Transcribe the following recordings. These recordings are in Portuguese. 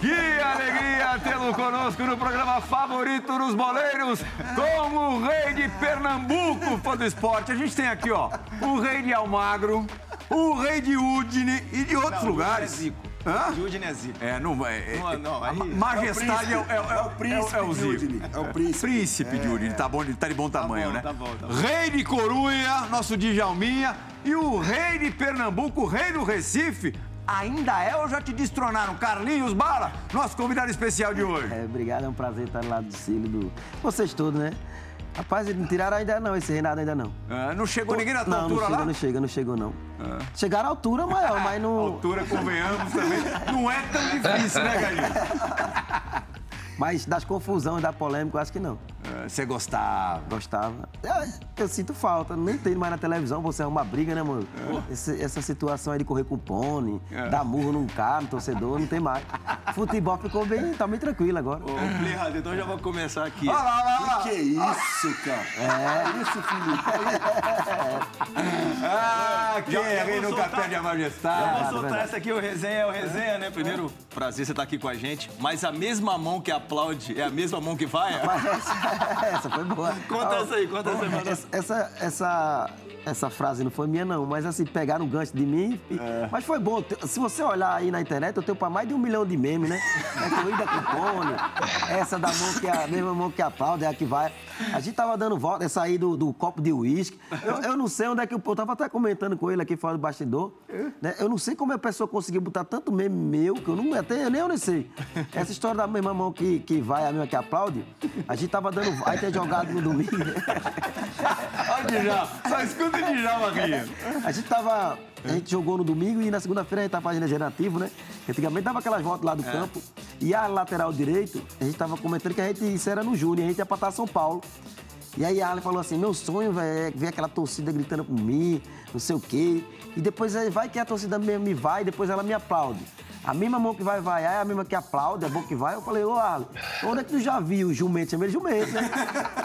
Que alegria tê-lo conosco no programa favorito dos boleiros, como o rei de Pernambuco, fã do esporte. A gente tem aqui, ó, o rei de Almagro, o rei de Udine e de outros Não, lugares. é Zico. Hã? Udine é Zico. É, não é. é- Não, não, a aí- majestade é o, é, o- É o príncipe é o de Zico. Udine. É o príncipe. Príncipe de Udine, tá bom, tá de bom tamanho, bom, né? tá bom, tá bom. Rei de Corunha, nosso Djalminha, e o rei de Pernambuco, o rei do Recife, ainda é ou já te destronaram? Carlinhos Bala, nosso convidado especial de hoje. É, obrigado, é um prazer estar lá do Cílio, do... vocês todos, né? Rapaz, eles não tiraram ainda não, esse reinado ainda não. Ah, não chegou ninguém na tua não, altura não chega, lá? não chega, não chegou não. Chegaram à altura maior, mas não... Altura, convenhamos também, não é tão difícil, né, Carlinhos? Mas das confusões, da polêmica, eu acho que não. Ah, Você gostava. Gostava. Eu, eu sinto falta, nem tem mais na televisão, você é uma briga, né, mano? Esse- essa situação aí de correr com pone, É. dar murro num cara, no torcedor, não tem mais. Futebol ficou bem, tá bem tranquilo agora. Ô, Plirrado, então já vou começar aqui. Olha lá, olha lá. Que isso, cara? É isso, Felipe. Ah, quem Já- é já rei nunca soltar. perde a majestade. vou verdade, soltar verdade. essa aqui, o resenha é o resenha, né? Primeiro, prazer você estar aqui com a gente. Mas a mesma mão que aplaude é a mesma mão que vai? Mas essa, essa foi boa. Conta essa aí, conta essa aí, mano. Essa, essa, essa, essa frase não foi minha, não, mas assim, pegaram um gancho de mim. e- Mas foi bom. Se você olhar aí na internet, eu tenho para mais de um milhão de memes, né? É corrida com pônei, essa da mão que é a mesma mão que aplaude, é a que vai. A gente tava dando volta, essa aí do, do copo de uísque. Eu, eu não sei onde é que o Eu tava até comentando com ele aqui fora do bastidor. Né? Eu não sei como a pessoa conseguiu botar tanto meme meu, que eu não até nem eu não sei. Essa história da mesma mão que, que vai, a mesma que aplaude, a gente tava dando. Aí ter jogado no domingo. Olha o Djalma, só escuta o Djalma rindo. A gente tava. A gente jogou no domingo e na segunda-feira a gente tava fazendo regenerativo, né? Antigamente dava aquelas voltas lá do campo. E a lateral direito, a gente tava comentando que a gente, isso era no Júnior, a gente ia pra estar São Paulo. E aí a Arlen falou assim: meu sonho véio, é ver aquela torcida gritando por mim, não sei o quê. E depois vai que a torcida me vai e depois ela me aplaude. A mesma mão que vai vaiar é a mesma que aplaude, a boca que vai. Eu falei, ô Arlen, onde é que tu já viu jumento? Chama ele jumento, né?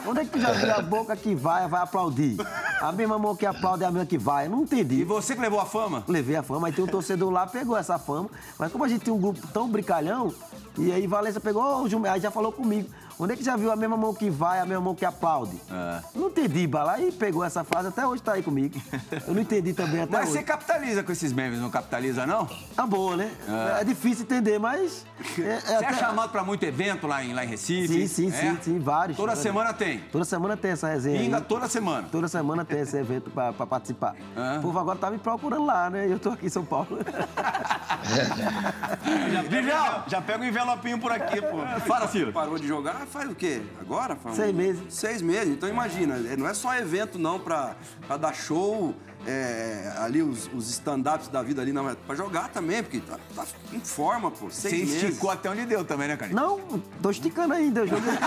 Onde é que tu já viu a boca que vai, vai aplaudir? A mesma mão que aplaude é a mesma que vai. Eu não entendi. E você que levou a fama? Levei a fama, aí tem um torcedor lá, pegou essa fama. Mas como a gente tem um grupo tão brincalhão, e aí Valência pegou, ô, Jumé, aí já falou comigo. Onde é que já viu a mesma mão que vai, a mesma mão que aplaude? É. Não entendi, Bala. Aí pegou essa frase, até hoje tá aí comigo. Eu não entendi também até Mas hoje. você capitaliza com esses memes, não capitaliza, não? Tá boa, né? É, difícil entender, mas... É, é Você até- é chamado pra muito evento lá em, lá em Recife? Sim, sim, É? sim, sim, vários. Toda Vários. semana tem. Toda semana tem essa resenha aí. toda semana. Toda semana tem esse evento pra, pra participar. O povo agora tá me procurando lá, né? E eu tô aqui em São Paulo. Já pega, já pega o envelopinho por aqui, pô. Fala, Ciro. Parou de jogar faz o quê? Agora? Faz Seis meses. Seis meses. Então imagina, é, não é só evento não pra, pra dar show, é, ali os, os stand-ups da vida ali, é pra jogar também, porque tá, tá em forma, pô. Você Seis meses. esticou até onde deu também, né, Carlinhos? Não, tô esticando ainda. Eu joguei...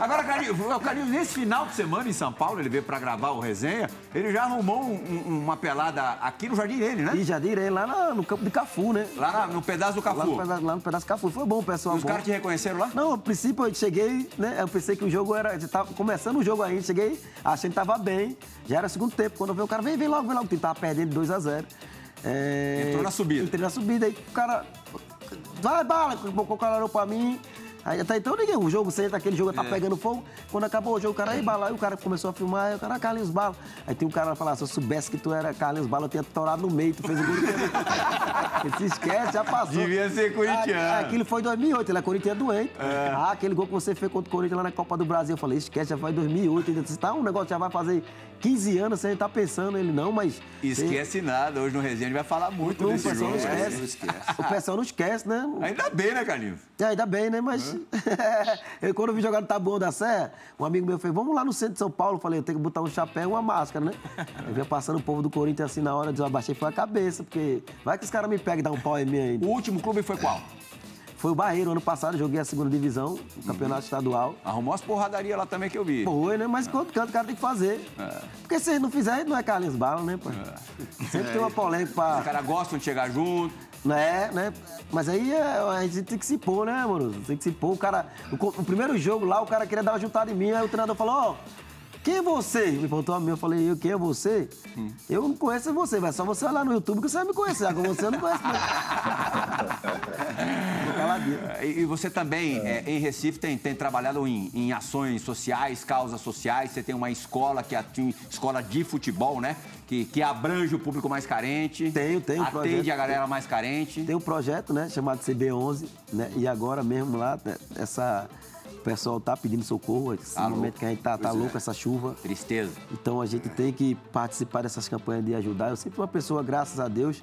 Agora, Carlinhos, o Carlinhos, nesse final de semana em São Paulo, ele veio pra gravar o resenha, ele já arrumou um- um- uma pelada aqui no Jardim dele, né? E direi lá na- no campo de Cafu, né? Lá na- no pedaço do Lá Cafu. no, pedaço, lá no pedaço de Cafu. Foi bom, pessoal. Os bom. caras te reconheceram lá? Não, a princípio eu cheguei, né? Eu pensei que o jogo era. Tava começando o jogo ainda, cheguei, achei que tava bem. Já era segundo tempo. Quando eu vi o cara, vem, vem logo, vem logo. O time tava perdendo 2x0. Entrou na subida. Entrei na subida, aí o cara. Vai, bala, colocou o cara olhou pra mim. Aí até então ninguém, o jogo, você entra, aquele jogo tá pegando fogo. Quando acabou o jogo, o cara aí, bala, aí o cara começou a filmar, aí o cara, "Ah, Carlinhos Bala. Aí tem um cara lá falar, se eu soubesse que tu era Carlinhos Bala, eu tinha torado no meio, tu fez o gol. Ele se esquece, já passou. Devia ser corintiano. Ah, Aquilo foi em 2008, ele é corintiano doente. Ah, aquele gol que você fez contra o Corinthians lá na Copa do Brasil, eu falei, esquece, já foi em 2008. Ele disse, tá, um negócio já vai fazer 15 anos, você tá pensando, ele não, mas... Esquece nada, hoje no resenha a gente vai falar muito O desse pessoal jogo. não né? esquece. O pessoal não esquece, né? Ainda bem, né, Carlinhos? É, ainda bem, né? Mas eu, quando eu vi jogar no Tabuão da Serra, um amigo meu fez, vamos lá no centro de São Paulo. Eu falei, eu tenho que botar um chapéu e uma máscara, né? Eu vinha passando o povo do Corinthians assim na hora, eu abaixei foi a cabeça, porque vai que os caras me pegam e dão um pau em mim ainda. O último clube foi qual? Foi o Barreiro, ano passado, joguei a segunda divisão, o campeonato estadual. Arrumou as porradarias lá também que eu vi. Foi, né? Mas quanto canto o cara tem que fazer. Porque se não fizer, não é Carlinhos Bala, né, pô? Sempre tem uma polêmica pra... Os caras gostam de chegar junto. Né, né? Mas aí é, a gente tem que se pôr, né, amoroso? Tem que se pôr. O cara. O, o primeiro jogo lá, o cara queria dar uma juntada em mim, aí o treinador falou, ó. quem é você? Me perguntou a mim, eu falei, eu, quem é você? Hum. Eu não conheço você, vai só você olhar no YouTube que você vai me conhecer. Agora você eu não conhece. E você também, é, em Recife, tem, tem trabalhado em, em ações sociais, causas sociais. Você tem uma escola que ati- escola de futebol, né? Que, que abrange o público mais carente. Tenho, tenho, Atende projeto. a galera mais carente. Tem um projeto, né, chamado CB11, né? E agora mesmo lá, né, essa... O pessoal tá pedindo socorro, esse Tá momento louco. que a gente tá, tá é. louco, essa chuva. Tristeza. Então a gente tem que participar dessas campanhas de ajudar. Eu sempre uma pessoa, graças a Deus,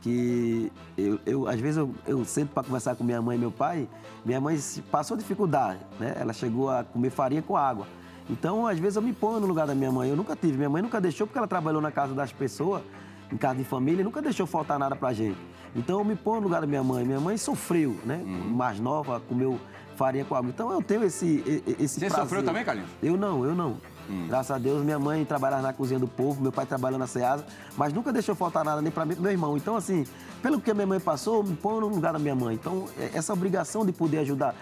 que eu, eu- às vezes eu, eu sento para conversar com minha mãe e meu pai. Minha mãe passou dificuldade, né? Ela chegou a comer farinha com água. Então, às vezes eu me ponho no lugar da minha mãe. Eu nunca tive. Minha mãe nunca deixou porque ela trabalhou na casa das pessoas, em casa de família, e nunca deixou faltar nada pra gente. Então eu me ponho no lugar da minha mãe. Minha mãe sofreu, né? Uhum. Mais nova, comeu farinha com água. Então eu tenho esse esse Você prazer. sofreu também, Carlinhos? Eu não, eu não. Graças a Deus, minha mãe trabalhava na cozinha do povo, meu pai trabalhou na Ceasa, mas nunca deixou faltar nada nem pra mim meu irmão. Então, assim, pelo que minha mãe passou, me ponho no lugar da minha mãe. Então, é- essa obrigação de poder ajudar,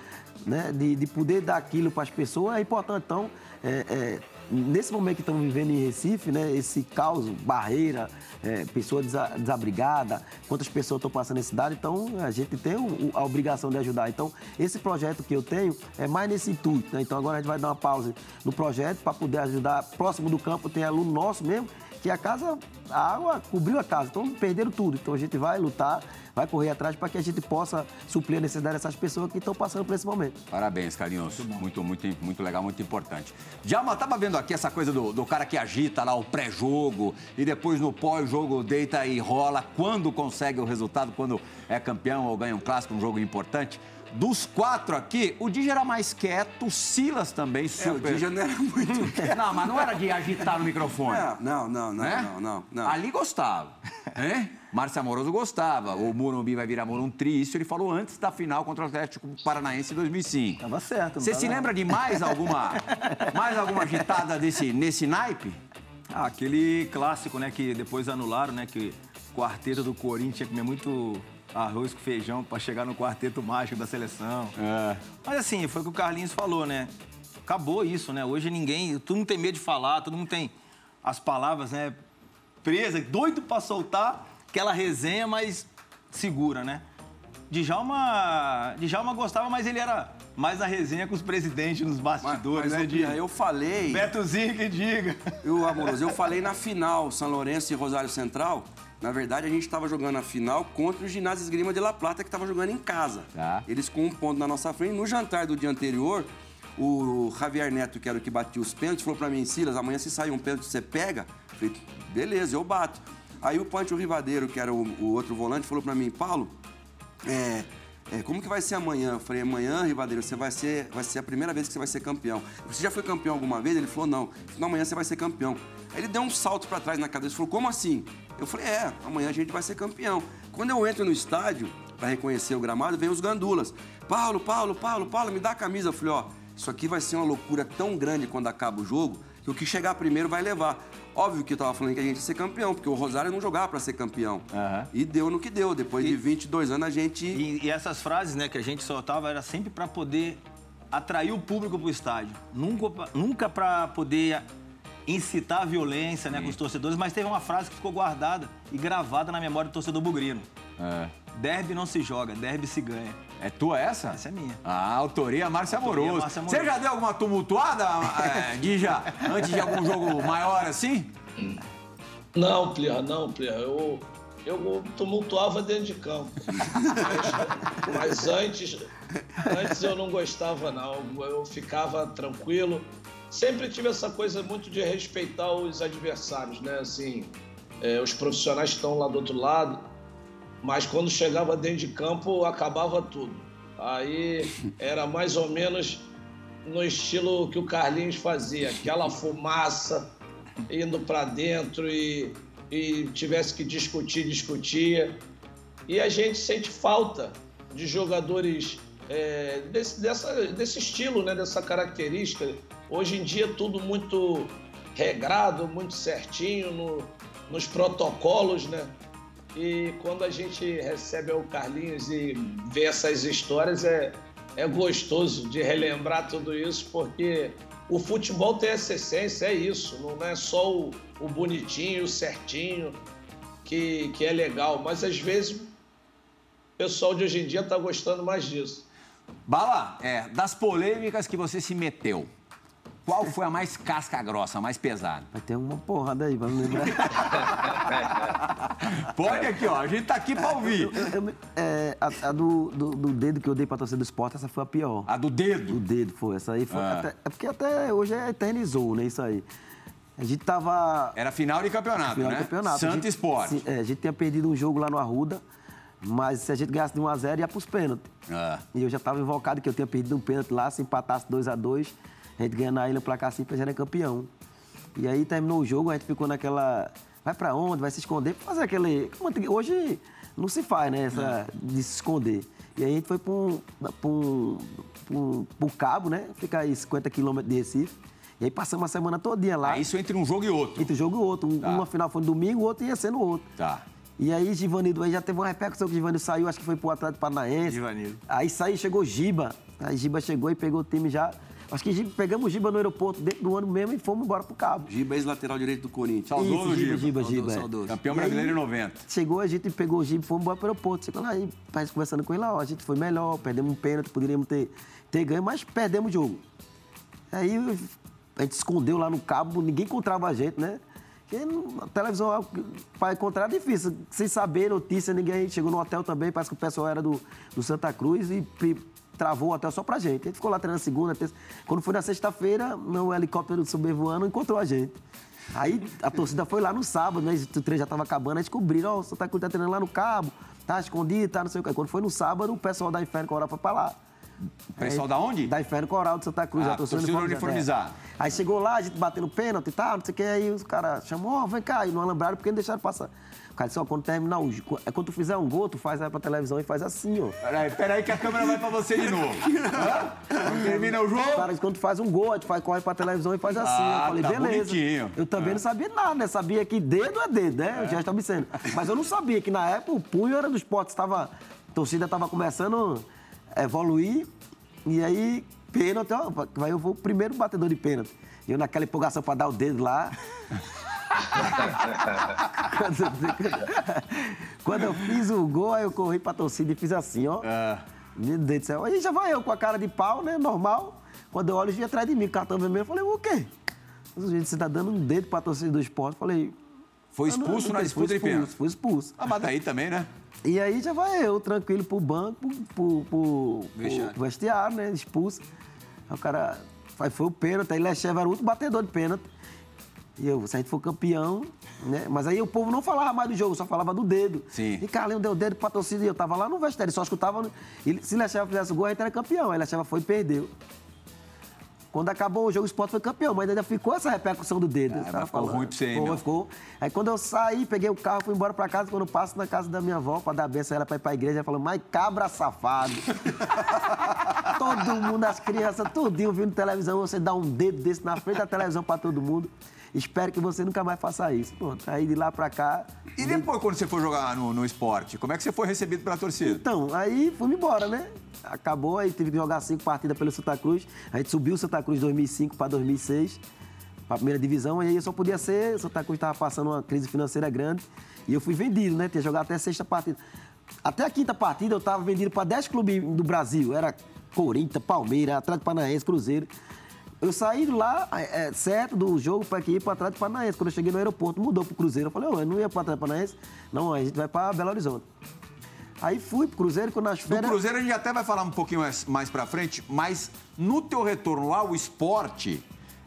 né, de, de poder dar aquilo para as pessoas é importante. Então, é, é, nesse momento que estamos vivendo em Recife, né, esse caos, barreira, é, pessoa desa- desabrigada, quantas pessoas estão passando nessa cidade, então a gente tem a obrigação de ajudar. Então, esse projeto que eu tenho é mais nesse intuito. Né? Então, agora a gente vai dar uma pausa no projeto para poder ajudar. Próximo do campo tem aluno nosso mesmo, que a casa, a água cobriu a casa, então perderam tudo. Então a gente vai lutar, vai correr atrás para que a gente possa suprir a necessidade dessas pessoas que estão passando por esse momento. Parabéns, Carlinhos. Muito, muito, muito legal, muito importante. Já mas tava vendo aqui essa coisa do, do cara que agita lá o pré-jogo e depois no pós-jogo deita e rola quando consegue o resultado, quando é campeão ou ganha um clássico, um jogo importante. Dos quatro aqui, o Dija era mais quieto, o Silas também É, o super. Dija não era muito quieto. Não, mas não era de agitar no microfone. É, Não, não, não, né? não, não, não. Ali gostava. Hein? Márcio Amoroso gostava. O Morumbi vai virar Morumbi, isso ele falou antes da final contra o Atlético Paranaense em 2005. Tava certo, não Você tava se lembra de mais alguma, mais alguma agitada desse, nesse naipe? Ah, aquele clássico, né, que depois anularam, né, que o quarteto do Corinthians tinha que comer muito arroz com feijão pra chegar no quarteto mágico da seleção. É. Mas assim, foi o que o Carlinhos falou, né? Acabou isso, né? Hoje ninguém, todo mundo tem medo de falar, todo mundo tem as palavras, né, presas, doido pra soltar aquela resenha, mas segura, né? Djalma, Djalma gostava, mas ele era mais na resenha com os presidentes nos Mas, bastidores, mas, né, ô, de Pia, eu falei, Betozinho que diga. eu, amoroso, eu falei na final, São Lourenço e Rosário Central. Na verdade, a gente estava jogando a final contra o Ginásio Esgrima de La Plata, que estava jogando em casa. Tá. Eles com um ponto na nossa frente. No jantar do dia anterior, o Javier Neto, que era o que batia os pênaltis, falou pra mim, Silas, amanhã se sair um pênalti, você pega? Eu falei, beleza, eu bato. Aí o Pante Rivadeiro, que era o, o outro volante, falou pra mim, Paulo, é, é, como que vai ser amanhã? Eu falei, amanhã, Rivadeiro, você vai ser, vai ser a primeira vez que você vai ser campeão. Você já foi campeão alguma vez? Ele falou, não. Não, amanhã você vai ser campeão. Aí ele deu um salto pra trás na cabeça e falou, como assim? Eu falei, é, amanhã a gente vai ser campeão. Quando eu entro no estádio, pra reconhecer o gramado, vem os gandulas. Paulo, Paulo, Paulo, Paulo, me dá a camisa. Eu falei, ó, isso aqui vai ser uma loucura tão grande quando acaba o jogo, que o que chegar primeiro vai levar. Óbvio que eu tava falando que a gente ia ser campeão, porque o Rosário não jogava pra ser campeão. Aham. E deu no que deu. Depois de 22 anos, a gente... E, e essas frases, né, que a gente soltava era sempre para poder atrair o público pro estádio. Nunca, pra- nunca para poder incitar a violência, né, com os torcedores, mas teve uma frase que ficou guardada e gravada na memória do torcedor bugrino. É. Derby não se joga, derby se ganha. É tua essa? Essa é minha. Ah, autoria Autoria Amoroso. Márcio Amoroso. Você já deu alguma tumultuada, é, Dija, antes de algum jogo maior assim? Não, Plirra, não, Plirra. Eu, eu tumultuava dentro de campo. Mas, mas antes, antes eu não gostava, não. Eu ficava tranquilo. Sempre tive essa coisa muito de respeitar os adversários, né? Assim, é, os profissionais estão lá do outro lado. Mas quando chegava dentro de campo, acabava tudo. Aí era mais ou menos no estilo que o Carlinhos fazia, aquela fumaça indo para dentro e, e tivesse que discutir, discutia. E a gente sente falta de jogadores é, desse, dessa, desse estilo, né, dessa característica. Hoje em dia tudo muito regrado, muito certinho no- nos protocolos, né? E quando a gente recebe o Carlinhos e vê essas histórias, é, é gostoso de relembrar tudo isso, porque o futebol tem essa essência, é isso. Não é só o, o bonitinho, o certinho, que, que é legal. Mas às vezes o pessoal de hoje em dia tá gostando mais disso. Bala, é, das polêmicas que você se meteu, qual foi a mais casca grossa, a mais pesada? Vai ter uma porrada aí, vamos lembrar. Pode aqui, ó. A gente tá aqui pra ouvir. Eu- eu- é, a a do, do, do dedo que eu dei pra torcida do esporte, essa foi a pior. A do dedo. dedo foi. Essa aí foi. Ah. até- é porque até hoje é eternizou, né? Isso aí. A gente tava. Era final de campeonato, final né? do campeonato. A Santa Esporte. é, a gente tinha perdido um jogo lá no Arruda, mas se a gente ganhasse de 1x0, ia pros pênaltis. Ah. E eu já tava invocado que eu tinha perdido um pênalti lá, se empatasse 2x2, a gente ganha na ilha, placar simples, a gente era campeão. E aí terminou o jogo, a gente ficou naquela. Vai pra onde? Vai se esconder? Fazer aquele. Hoje não se faz, né? Essa, de se esconder. E aí a gente foi pra um, pra um, pra um, pra um cabo, né? Fica aí 50 quilômetros de Recife. E aí passamos a semana todinha lá. É isso entre um jogo e outro. Entre um jogo e outro. Tá. Uma final foi no domingo, o outro ia ser no outro. Tá. E aí, Givanildo, aí já teve uma repercussão que o Givanildo saiu, acho que foi pro Atlético Paranaense. Givanildo. Aí saiu, chegou Giba. Aí Giba chegou e pegou o time já. Acho que pegamos o Giba no aeroporto dentro do ano mesmo e fomos embora pro Cabo. Giba, ex-lateral direito do Corinthians. Saudoso Isso, Giba. Giba, Giba. é. saudoso. Campeão E aí- brasileiro em 90. Chegou, a gente pegou o Giba e fomos embora pro aeroporto. Chegou lá e a gente conversando com ele lá, ó, a gente foi melhor, perdemos um pênalti, poderíamos ter, ter ganho, mas perdemos o jogo. Aí a gente escondeu lá no cabo, ninguém encontrava a gente, né? Porque a televisão, para encontrar é difícil. Sem saber notícia, ninguém chegou no hotel também, parece que o pessoal era do, do Santa Cruz e travou o hotel só pra gente. A gente ficou lá treinando segunda, terça. Quando foi na sexta-feira, o helicóptero sobrevoando encontrou a gente. Aí a torcida foi lá no sábado, né? O treino já tava acabando, aí descobriram, ó, o Santa Cruz tá treinando lá no cabo, tá escondido, tá não sei o quê. Quando foi no sábado, o pessoal da Inferno Coral foi pra lá. Pessoal Aí- da onde? Da Inferno Coral de Santa Cruz, Ah, a torcida, uniformizada. uniformizada. É. Aí chegou lá, a gente batendo pênalti e tal, não sei o que, aí os caras chamou, ó, vem cá, e não alambraram porque não deixaram passar. Cara disse, ó, quando terminar o é quando tu fizer um gol, tu faz aí pra televisão e faz assim, ó. Peraí, peraí que a câmera vai pra você de novo. Quando termina o jogo. cara quando tu faz um gol, tu faz, corre pra televisão e faz assim. Ah, eu falei, tá beleza. bonitinho. Eu também não sabia nada, né? Sabia que dedo é dedo, né? O gesto obsceno. Mas eu não sabia que na época o punho era do esporte, estava, a torcida estava começando a evoluir. E aí, pênalti, ó, eu vou o primeiro batedor de pênalti. E eu naquela empolgação pra dar o dedo lá. quando, eu fiz o gol, aí eu corri pra torcida e fiz assim, ó. Meu Deus do céu. Aí já vai eu com a cara de pau, né? Normal. Quando eu olho, eles vinham atrás de mim, cartão vermelho. Eu falei, o quê? Você tá dando um dedo pra torcida do esporte. Eu falei. Foi "Ah, não, expulso não na tem, disputa de pênalti. expulso, Fui expulso. Ah, mas daí também, né? E aí já vai eu, tranquilo, pro banco, pro, pro, Vestiário. pro vestiário, né? Expulso. Aí o cara. Aí foi o pênalti, aí Lecheva era o último batedor de pênalti. E eu, se a gente for campeão, né? Mas aí o povo não falava mais do jogo, só falava do dedo. Sim. E Carlinhos deu o dedo pra torcida e eu tava lá no vestiário, só escutava. E se Lecheva fizesse o gol, a gente era campeão. Aí Lecheva foi e perdeu. Quando acabou o jogo, o Sport foi campeão, mas ainda ficou essa repercussão do dedo. Ah, ficou falando. ruim pra você, Ficou, ficou. Aí quando eu saí, peguei o carro, fui embora pra casa. Quando eu passo na casa da minha avó pra dar benção a ela pra ir pra igreja, ela falou, mas cabra safado. todo mundo, as crianças, tudinho vindo televisão, você dá um dedo desse na frente da televisão pra todo mundo. Espero que você nunca mais faça isso. Pronto, aí de lá pra cá. E depois, quando você foi jogar no, no esporte, como é que você foi recebido pela torcida? Então, aí fui embora, né? Acabou, aí tive que jogar cinco partidas pelo Santa Cruz. A gente subiu o Santa Cruz 2005 para 2006, para a primeira divisão. E aí só podia ser, o Santa Cruz estava passando uma crise financeira grande. E eu fui vendido, né? Tinha jogado até a sexta partida. Até a quinta partida eu estava vendido para 10 clubes do Brasil. Era Corinthians, Palmeiras, Atlético Paranaense, Cruzeiro. Eu saí de lá, é, certo, do jogo para aqui ir para Atlético Paranaense. Quando eu cheguei no aeroporto, mudou pro Cruzeiro. Eu falei, ô, eu não ia para Atlético Paranaense. Não, a gente vai para Belo Horizonte. Aí fui pro Cruzeiro, quando nas Do férias... Cruzeiro a gente até vai falar um pouquinho mais, mais pra frente, mas no teu retorno lá, o esporte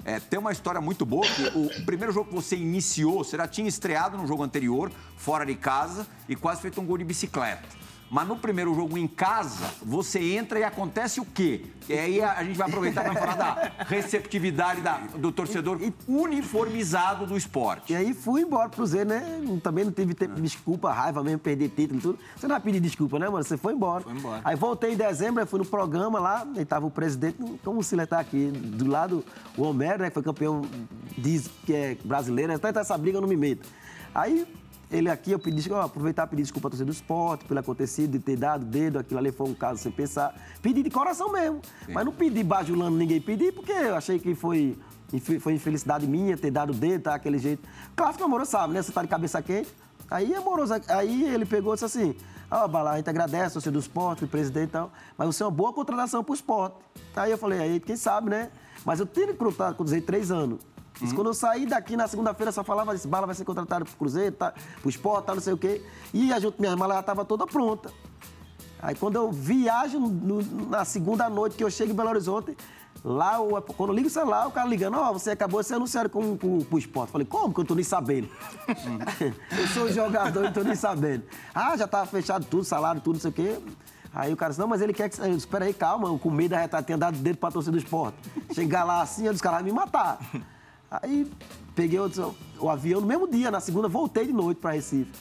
é, tem uma história muito boa, que o primeiro jogo que você iniciou, você já tinha estreado no jogo anterior, fora de casa, e quase feito um gol de bicicleta. Mas no primeiro jogo em casa, você entra e acontece o quê? E aí a, a gente vai aproveitar para falar da receptividade da- do torcedor uniformizado do esporte. E aí fui embora pro Cruzeiro, né? Também não tive tempo de desculpa, raiva mesmo, perder título e tudo. Você não vai pedir desculpa, né, mano? Você foi embora. Foi embora. Aí voltei em dezembro, aí fui no programa lá, e tava o presidente, como se ele tá aqui, do lado, o Homero, né, que foi campeão, diz que é brasileiro, até essa briga eu não me meto. Aí ele aqui, eu pedi, ó, aproveitar e pedir desculpa a torcida do esporte pelo acontecido, de ter dado dedo, aquilo ali foi um caso sem pensar. Pedi de coração mesmo. Mas não pedi bajulando ninguém, pedi porque eu achei que foi, foi infelicidade minha ter dado dedo, tá, aquele jeito. Clássico amoroso, sabe, né? Você tá de cabeça quente. Aí amoroso, aí ele pegou e disse assim, ó, Bala, a gente agradece torcida do esporte, o presidente e tal, mas você é uma boa contratação pro esporte. Aí eu falei, aí quem sabe, né? Mas eu tenho contratado com Cruzeiro três anos. Isso Quando eu saí daqui na segunda-feira, só falava isso, Bala vai ser contratado pro Cruzeiro, tá, pro esporte, tá, não sei o quê. E a minha mala já tava toda pronta. Aí quando eu viajo no- na segunda noite que eu chego em Belo Horizonte, lá, o- quando eu ligo o celular, o cara ligando, ó, você acabou de ser anunciado com, com, com o esporte. Falei, como que eu não tô nem sabendo? eu sou jogador não tô nem sabendo. Ah, já tava fechado tudo, salário, tudo, não sei o quê. Aí o cara disse, não, mas ele quer que... eu, Espera aí, calma, eu com medo da retada, tinha dado dedo pra torcida do esporte. Chegar lá assim, os caras vão me matar. Aí peguei o, o avião no mesmo dia, na segunda voltei de noite pra Recife.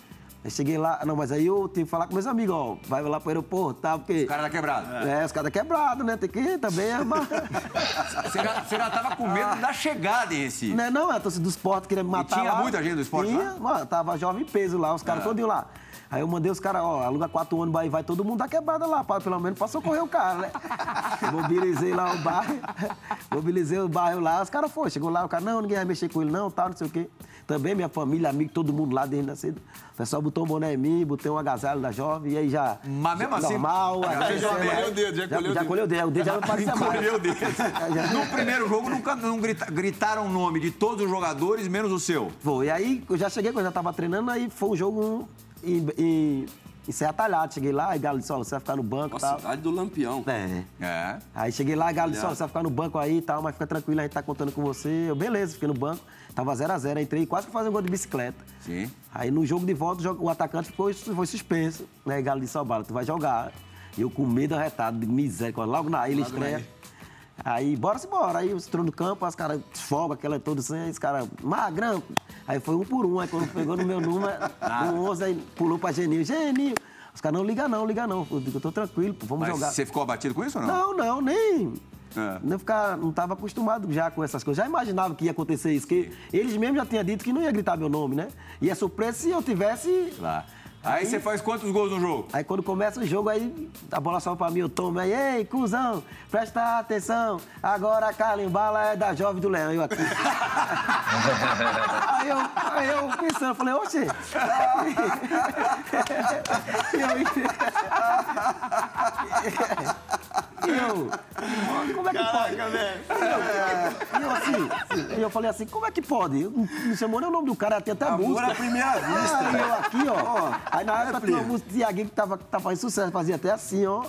Aí cheguei lá, não, mas aí eu tive que falar com meus amigos, ó, vai lá pro aeroporto, tá? Porque. O cara tá quebrado. É, os caras quebrados, né? Tem que também amar. Você já, você já tava com medo da chegada em Recife. não, é não, a torcida do esporte queria me matar. tinha lá. muita gente do esporte tinha, lá? É. Mano, tava jovem peso lá, os caras todinho lá. Aí eu mandei os caras, ó, aluga quatro ônibus aí, vai todo mundo dar quebrada lá, pra, pelo menos pra socorrer o cara, né? Mobilizei lá o bairro, mobilizei o bairro lá, os caras foram, chegou lá, o cara, não, ninguém vai mexer com ele não, tal, não sei o quê. Também minha família, amigo, todo mundo lá desde nascido. O pessoal botou um boné em mim, botei um agasalho da jovem, e aí já... Mas mesmo assim- Normal, Já já colheu o dedo, já colheu o dedo. colheu o dedo, o dedo já não parecia mais. Encolheu o dedo. Já- No primeiro jogo, nunca não grita- gritaram o nome de todos os jogadores, menos o seu. Foi. E aí eu já cheguei, quando eu já tava treinando, aí foi um jogo em, em, em Serra Talhada. Cheguei lá e Galo disse, ó, você vai ficar no banco e Nossa, tal. cidade do Lampião. É. É. Aí cheguei lá, Galo disse, ó, você vai ficar no banco aí e tal, mas fica tranquilo, a gente tá contando com você. Eu, beleza, fiquei no banco. Tava 0x0, entrei quase que fazendo um gol de bicicleta. Sim. Aí no jogo de volta, o atacante ficou, foi suspenso. Né? E Galo disse, ó, Bala, tu vai jogar. E eu com medo arretado, de miséria, logo na ilha estreia. Aí, bora se bora. Aí, os entrou no campo, os caras folga aquela toda assim, aí os caras, magrão. Aí foi um por um. Aí quando pegou no meu número, o 11, aí pulou pra Genil. Genil. Os caras, não liga não, liga não. Eu digo, eu tô tranquilo, pô, vamos Mas jogar. você ficou abatido com isso ou não? Não, não, nem. É. Não, ficar, não tava acostumado já com essas coisas. Já imaginava que ia acontecer isso, que eles mesmos já tinham dito que não ia gritar meu nome, né? E é surpresa se eu tivesse. Lá. Aí você faz quantos gols no jogo? Aí quando começa o jogo, aí a bola sobe pra mim, eu tomo, aí, ei, cuzão, presta atenção, agora a calimbala é da Jovem do Leão, eu aqui. aí, eu, aí eu pensando, falei, oxe. E eu, e eu, como é que pode? E eu assim, e eu falei assim, como é que pode? Não, nem o nome do cara, tem até Amor música. à primeira vista. Ah, e eu aqui, ó. Aí na época tinha uma música de Tiaguinho que tava, tava fazendo sucesso, fazia até assim, ó.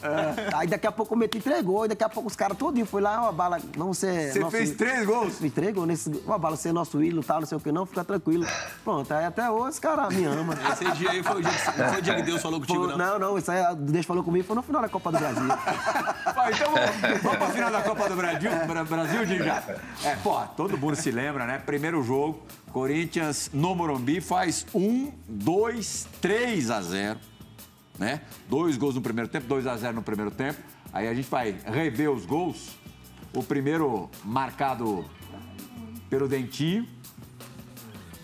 Aí daqui a pouco meti três gols, e daqui a pouco os caras todinho foi lá, ó, bala, não você. Você fez três gols? Fiz três gols nesse. Ó, bala, você é nosso ídolo, tal, não sei o que, não, fica tranquilo. Pronto, aí até hoje os caras me amam. Esse dia aí foi o dia que, não foi o dia que Deus falou contigo, não. não, não, isso aí, Deus falou comigo, foi no final da Copa do Brasil. Então vamos, vamos pra final da Copa do Brasil, Bra- Brasil de já. É, pô, todo mundo se lembra, né? Primeiro jogo, Corinthians no Morumbi faz um, dois, três a zero, né? Dois gols no primeiro tempo, 2 a 0 no primeiro tempo. Aí a gente vai rever os gols. O primeiro marcado pelo Dentinho.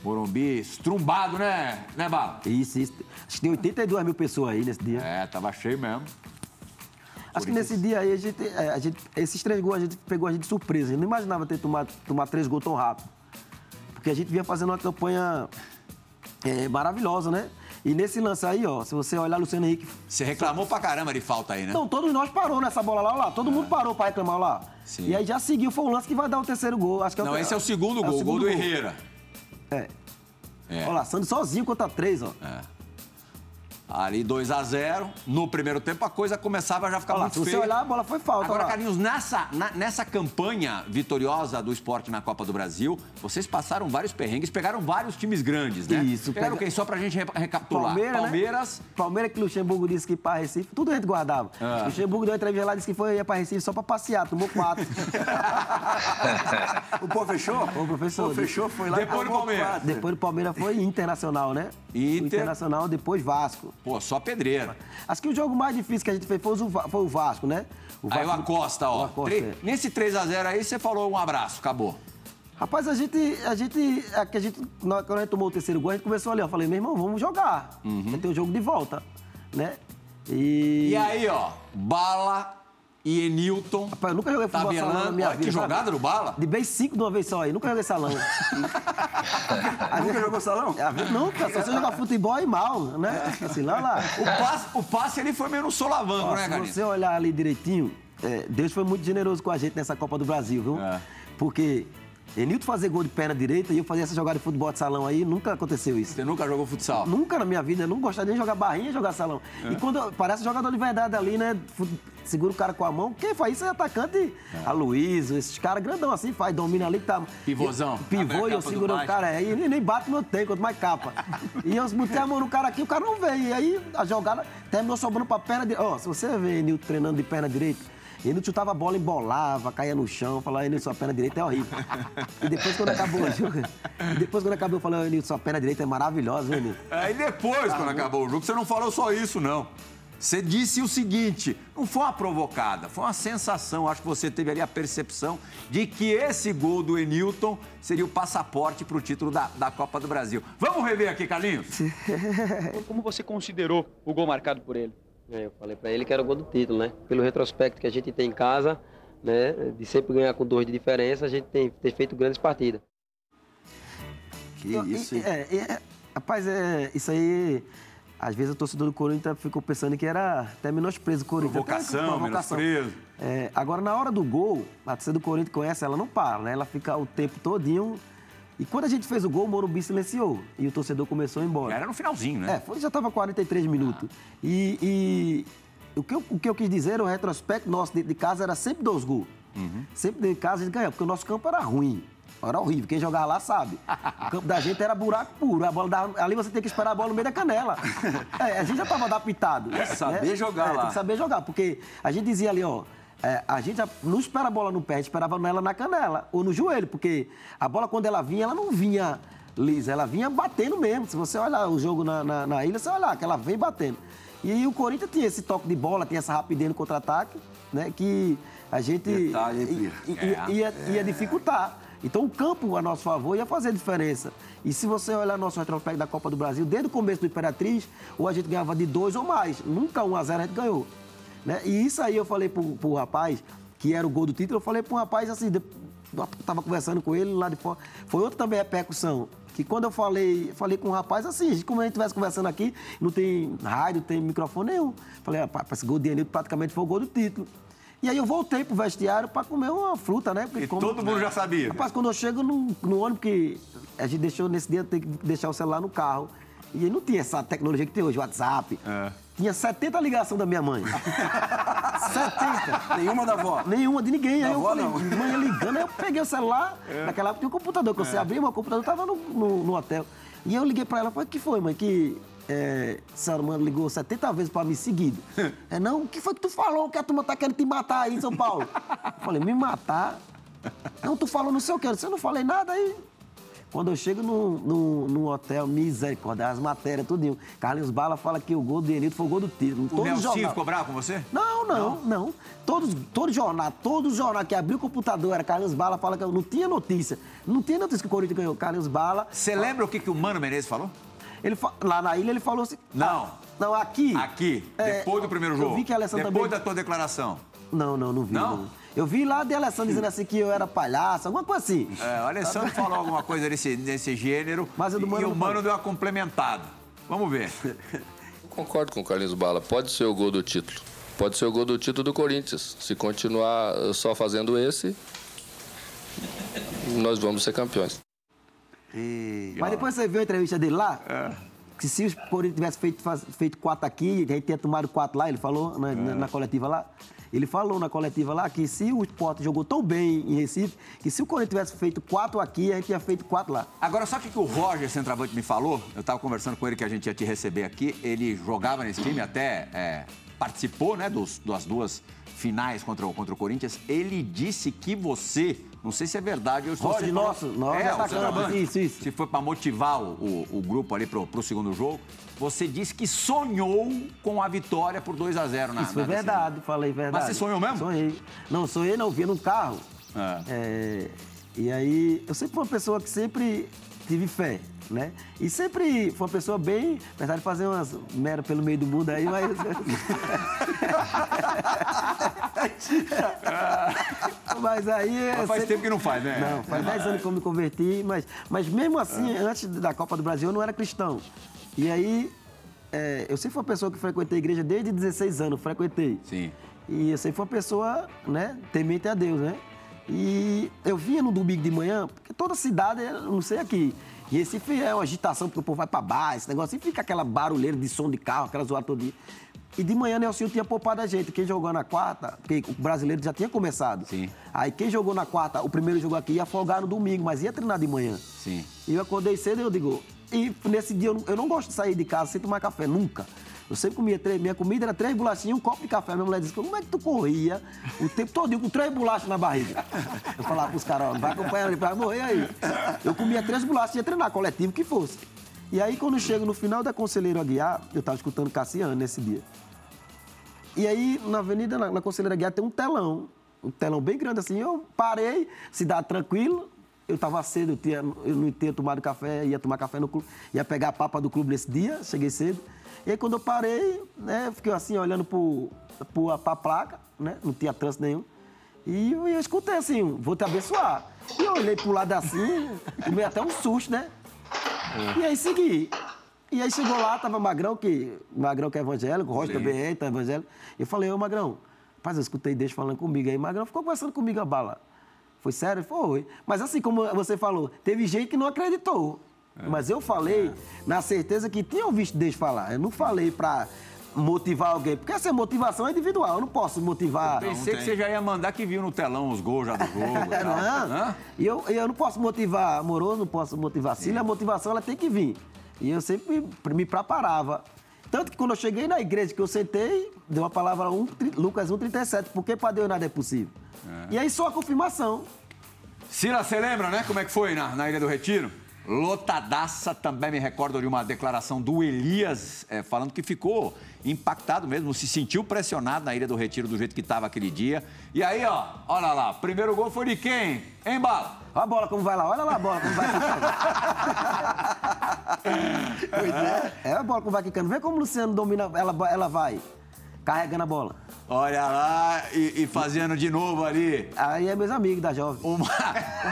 Morumbi estrumbado, né, né, Bala? Isso, isso. Acho que tem 82 mil pessoas aí nesse dia. É, tava cheio mesmo. Acho que nesse dia aí, a gente, é, a gente- esses três gols a gente pegou a gente de surpresa. A gente não imaginava ter tomado, tomado três gols tão rápido. Porque a gente vinha fazendo uma campanha é, maravilhosa, né? E nesse lance aí, ó, se você olhar Luciano Henrique. Você reclamou pra caramba de falta aí, né? Então, todos nós parou nessa bola lá, ó lá. Todo mundo parou pra reclamar ó lá. Sim. E aí já seguiu, foi um lance que vai dar o terceiro gol. Acho que Não, o, esse é o segundo gol, o gol do Herrera. É. É. Olha lá, Sandro sozinho contra três, ó. Ali 2 a 0 No primeiro tempo a coisa começava a já ficar lá, muito se você olhar, a bola foi falta. Agora, lá. Carlinhos, nessa, na- nessa campanha vitoriosa do esporte na Copa do Brasil, vocês passaram vários perrengues, pegaram vários times grandes, né? Isso, Pegaram pega- quem? Só pra gente re- recapitular. Palmeiras, né? Palmeiras que o Luxemburgo disse que ir pra Recife, tudo a gente guardava. Ah. O Luxemburgo deu entrevista lá e disse que foi ia pra Recife só pra passear, tomou quatro. O pô fechou? Ô, professor, Pô fechou, foi lá e Depois do Palmeiras. quatro. Depois do Palmeiras foi Internacional, né? Inter. O Internacional, depois Vasco. Pô, só pedreira. Acho que o jogo mais difícil que a gente fez foi o, Vasco, né? O Aí o Vasco- Acosta, ó. o Acosta, Tre- é. Nesse 3 a 0 aí, você falou um abraço, acabou. Rapaz, a gente, a gente, é a gente, quando a gente tomou o terceiro gol, a gente começou ali, ó, falei, meu irmão, vamos jogar. Vai ter o jogo de volta, né? E... E aí, ó, Bala e Enilton. Rapaz, eu nunca joguei futebol salão na minha Olha vida. que sabe? jogada do Bala. De bem cinco de uma vez só aí, nunca joguei salão. Nunca jogou salão? Gente Nunca, só você jogar futebol e mal, né? Assim, lá, lá. O passe, o passe ele foi meio no solavanco, Ó, né, se Carlinhos? você olhar ali direitinho, é, Deus foi muito generoso com a gente nessa Copa do Brasil, viu? É. Porque Enilton fazer gol de perna direita e eu fazer essa jogada de futebol de salão aí, nunca aconteceu isso. Você nunca jogou futsal? Nunca na minha vida, eu não gostava nem de jogar barrinha e jogar salão. É. E quando eu- parece jogador de verdade ali, né? Segura o cara com a mão. Quem faz isso é atacante. A Luiz, esses caras grandão assim, faz, domina ali que tá. Pivôzão. Pivô e eu seguro o cara. Aí ele nem bate no tempo, quanto mais capa. e eu botei a mão no cara aqui, o cara não veio. E aí a jogada terminou sobrando pra perna direita. Ó, se você vê Enilton treinando de perna direita, ele chutava a bola, embolava, caía no chão, falava, Enilton, sua perna direita é horrível. e depois, quando acabou o jogo, e depois, quando acabou, eu falei, Enilton, sua perna direita é maravilhosa, viu, Enilton? Aí depois, quando acabou o jogo, você não falou só isso, não. Você disse o seguinte: não foi uma provocada, foi uma sensação. Acho que você teve ali a percepção de que esse gol do Enilton seria o passaporte para o título da, da Copa do Brasil. Vamos rever aqui, Carlinhos? Como você considerou o gol marcado por ele? É, eu falei pra ele que era o gol do título, né? Pelo retrospecto que a gente tem em casa, né? De sempre ganhar com dois de diferença, a gente tem, tem feito grandes partidas. Que isso, hein? é, é, rapaz, é, isso aí. Às vezes o torcedor do Corinthians ficou pensando que era até menosprezo o Corinthians. Provocação, provocação. menosprezo. É, agora, na hora do gol, a torcida do Corinthians conhece, ela não para, né? Ela fica o tempo todinho. E quando a gente fez o gol, o Morumbi silenciou. E o torcedor começou a ir embora. Era no finalzinho, né? É, foi, já estava 43 minutos. E, e o, que eu, o que eu quis dizer, o retrospecto nosso dentro de casa era sempre dois gols. Sempre dentro de casa a gente ganhava, porque o nosso campo era ruim. Era horrível. Quem jogava lá sabe. O campo da gente era buraco puro. A bola dava- ali você tem que esperar a bola no meio da canela. É, a gente já estava adaptado. né? saber jogar É, lá. Tem que saber jogar, porque a gente dizia ali, ó. é, a gente não espera a bola no pé, a gente esperava ela na canela ou no joelho, porque a bola, quando ela vinha, ela não vinha lisa, ela vinha batendo mesmo. Se você olhar o jogo na, na, na ilha, você olhar que ela vem batendo. E o Corinthians tinha esse toque de bola, tinha essa rapidez no contra-ataque, né? Que a gente Detalhe, hein, i- Pia? i- i- ia, ia dificultar. Então o campo a nosso favor ia fazer diferença. E se você olhar nosso retrospecto da Copa do Brasil, desde o começo do Imperatriz, ou a gente ganhava de dois ou mais. Nunca 1 a 0 a gente ganhou. Né? E isso aí eu falei pro, pro rapaz, que era o gol do título, eu falei pro rapaz assim, eu tava conversando com ele lá de fora. Foi outra também repercussão. Que quando eu falei, falei com o rapaz, assim, como a gente estivesse conversando aqui, não tem rádio, não tem microfone nenhum. Falei, rapaz, esse gol de Enilton praticamente foi o gol do título. E aí eu voltei pro vestiário para comer uma fruta, né? Porque E todo mundo já sabia. Rapaz, quando eu chego no, no ônibus, que a gente deixou nesse dia, tem que deixar o celular no carro. E aí não tinha essa tecnologia que tem hoje, WhatsApp. É. Tinha 70 ligações da minha mãe. 70. Nenhuma da avó. Nenhuma de ninguém. Aí eu falei, não. mãe ligando, aí eu peguei o celular. Naquela época tinha um computador, que você abria, meu computador tava no, no, no hotel. E eu liguei pra ela, falei, o que foi, mãe? Que é, a senhora mano, ligou 70 vezes pra mim seguido. É, não, o que foi que tu falou que a turma tá querendo te matar aí em São Paulo? Eu falei, me matar? Não, tu falou não sei o que. Eu disse, eu não falei nada aí. Quando eu chego no, no, no hotel, misericórdia, as matérias, tudinho. Carlinhos Bala fala que o gol do Enilton foi o gol do título. O Nelson ficou bravo com você? não, não, não. Todos, todo jornal, todo jornal que abriu o computador era Carlos Bala, fala que não tinha notícia. Não tinha notícia que o Corinthians ganhou. Carlos Bala. Você lembra o que, que o Mano Menezes falou? Ele, fa- lá na ilha ele falou assim. Não. ah, não, aqui. Aqui, É, depois do primeiro jogo. Eu vi que a Alessandra Depois também. da tua declaração. Não, não, não vi. Não? Eu vi lá de Alessandra dizendo assim que eu era palhaço, alguma coisa assim. É, o Alessandro falou alguma coisa desse, desse gênero. Mas o do Mano e o não Mano falou. deu uma complementada. Vamos ver. Concordo com o Carlinhos Bala. Pode ser o gol do título. Pode ser o gol do título do Corinthians. Se continuar só fazendo esse, nós vamos ser campeões. Mas depois você viu a entrevista dele lá? É. Que se o Corinthians tivesse feito, faz- feito quatro aqui, a gente tinha tomado quatro lá, ele falou na, É. na- na coletiva lá. Ele falou na coletiva lá que se o Sport jogou tão bem em Recife, que se o Corinthians tivesse feito quatro aqui, a gente tinha feito quatro lá. Agora, sabe o que o Roger, centroavante, me falou? Eu estava conversando com ele que a gente ia te receber aqui. Ele jogava nesse time, até é, participou né, dos, das duas finais contra contra o Corinthians. Ele disse que você, não sei se é verdade, eu estou sendo- nosso, nosso é, o centroavante. isso, isso. Se foi para motivar o, o- o grupo ali pro, pro segundo jogo. Você disse que sonhou com a vitória por 2 a 0 na Isso foi na decisão. verdade, falei verdade. Mas você sonhou mesmo? Sonhei. Não, sonhei não, via num carro. É. É, E aí, eu sempre fui uma pessoa que sempre tive fé, né? E sempre foi uma pessoa bem, apesar de fazer umas merda pelo meio do mundo aí, mas. mas aí. Mas eu faz sempre- tempo que não faz, né? Não, faz 10 anos que eu me converti, mas, mas mesmo assim, antes da Copa do Brasil, eu não era cristão. E aí, é, eu sempre fui uma pessoa que frequentei a igreja desde 16 anos, frequentei. Sim. E eu sempre fui uma pessoa, né, temente a Deus, né? E eu vinha no domingo de manhã, porque toda cidade, não sei aqui, e Recife é uma agitação, porque o povo vai pra bar, esse negócio, e fica aquela barulheira de som de carro, aquela zoada todo dia. E de manhã, Nelson tinha poupado a gente. Quem jogou na quarta, porque o brasileiro já tinha começado. Sim. Aí quem jogou na quarta, o primeiro jogo aqui, ia folgar no domingo, mas ia treinar de manhã. Sim. E eu acordei cedo e eu digo. E nesse dia eu não, eu não gosto de sair de casa sem tomar café, nunca. Eu sempre comia três, minha comida era três bolachinhas e um copo de café. Minha mulher disse, como é que tu corria o tempo todo com três bolachas na barriga? Eu falava pros caras, vai acompanhando, ele vai morrer aí. Eu comia três bolachas ia treinar, coletivo que fosse. E aí, quando chego no final da Conselheiro Aguiar, eu tava escutando Cassiano nesse dia. E aí, na avenida, na, na Conselheira Guiar, tem um telão. Um telão bem grande assim. Eu parei, cidade tranquila. Eu estava cedo, eu, tinha, eu não tinha tomado café, ia tomar café no clube. Ia pegar a papa do clube nesse dia, cheguei cedo. E aí, quando eu parei, né, fiquei assim, olhando para a placa, né? Não tinha trânsito nenhum. E eu, eu escutei assim, vou te abençoar. E eu olhei pro lado assim, me até um susto, né? E aí segui. E aí chegou lá, tava Magrão, que, Magrão que é evangélico, Rocha também é, tá evangélico. Eu falei, ô Magrão, rapaz, eu escutei Deus falando comigo. Aí Magrão ficou conversando comigo a bala. Foi sério? Foi. Mas assim como você falou, teve gente que não acreditou. Mas eu falei na certeza que tinha ouvido Deus falar. Eu não falei pra motivar alguém, porque essa motivação é individual, eu não posso motivar... Pensei que você já ia mandar que viu no telão os gols já do jogo. e tal. Não, e eu, eu não posso motivar amoroso, não posso motivar Cília, a motivação ela tem que vir. E eu sempre me preparava. Tanto que quando eu cheguei na igreja que eu sentei, deu a palavra 1, tri- Lucas 1,37, porque para Deus nada é possível. E aí só a confirmação. Sila, você lembra, né, como é que foi na, na Ilha do Retiro? Lotadaça, também me recordo de uma declaração do Elias, eh, falando que ficou impactado mesmo, se sentiu pressionado na Ilha do Retiro do jeito que estava aquele dia. E aí, ó, olha lá, primeiro gol foi de quem? Hein, Bala? Olha a bola como vai lá, olha lá a bola como vai quicando. é a bola como vai quicando. Vê como o Luciano domina, ela, ela vai carregando a bola. Olha lá, e, e fazendo de novo ali Aí é meus amigos da jovem. uma,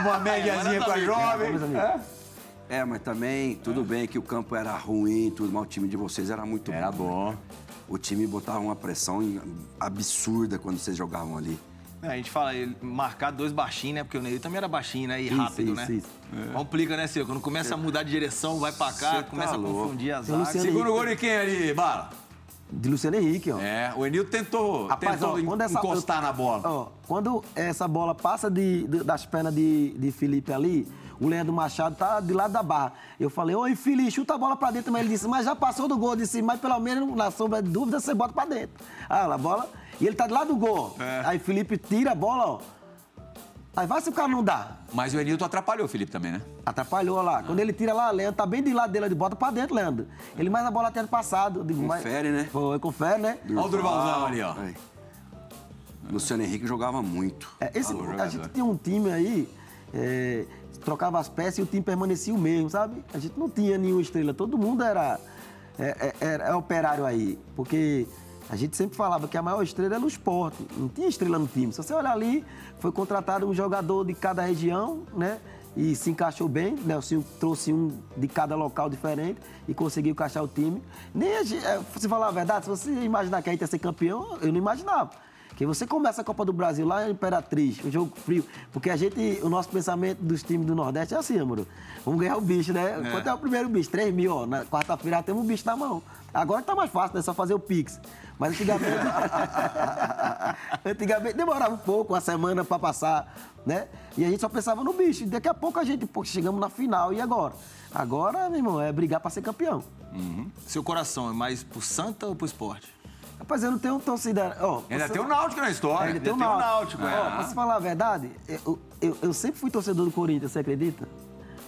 uma médiazinha com a jovem. meus amigos. É? É, mas também, tudo bem que o campo era ruim, tudo, mas o time de vocês era muito Era bom. bom. né? O time botava uma pressão absurda quando vocês jogavam ali. É, a gente fala, ele marcar dois baixinhos, né? Porque o Neil também era baixinho, né? E Isso, rápido, isso, né? isso. Complica, né, Seu? Quando começa a mudar de direção, vai pra cá, Cê tá começa a louco. confundir as Tem o zagas. Luciano Segundo gol de quem ali, Bala? De Luciano Henrique, ó. É, o Enil tentou, Rapaz, tentou ó, quando essa- encostar na bola. Ó, quando essa bola passa de, de- das pernas de, de Felipe ali, o Leandro Machado tá de lado da barra. Eu falei, oi, Felipe, chuta a bola pra dentro. Mas ele disse, mas já passou do gol. Eu disse, mas pelo menos na sombra de dúvida você bota pra dentro. Ah, lá, a bola. E ele tá de lado do gol. É. Aí Felipe tira a bola, ó. Aí vai se o cara não dá. Mas o Enilton atrapalhou o Felipe também, né? Atrapalhou lá. Quando ele tira lá, Leandro tá bem de lado dele, ele bota pra dentro, Leandro. Ele mais a bola tinha passado. Digo, mas- Confere, né? Foi, confere, né? Olha o Durvalzão ali, ó. Aí. Luciano Henrique jogava muito. É, esse, Alô, a gente tinha um time aí, é, trocava as peças e o time permanecia o mesmo, sabe? A gente não tinha nenhuma estrela, todo mundo era, é, é, era- é operário aí, porque a gente sempre falava que a maior estrela era o esporte, não tinha estrela no time. Se você olhar ali, foi contratado um jogador de cada região, né? E se encaixou bem, Nelson trouxe um de cada local diferente e conseguiu encaixar o time. Nem a gente, se falar a verdade, se você imaginar que a gente ia ser campeão, eu não imaginava. Porque você começa a Copa do Brasil lá em Imperatriz, um jogo frio. Porque a gente, o nosso pensamento dos times do Nordeste é assim, amor. Vamos ganhar o bicho, né? Quanto é o primeiro bicho? 3 mil, ó. Na quarta-feira temos um bicho na mão. Agora tá mais fácil, né? Só fazer o Pix. Mas antigamente. antigamente demorava um pouco, uma semana pra passar, né? E a gente só pensava no bicho. Daqui a pouco a gente, pô, chegamos na final. E agora? Agora, meu irmão, é brigar pra ser campeão. Seu coração é mais pro Santa ou pro esporte? Rapaz, eu não tenho torcida. Ó, Ainda você- tem o Náutico na história. Ainda tem o Ainda Náutico. é. Ó, pra você falar a verdade, eu, eu- eu sempre fui torcedor do Corinthians, você acredita?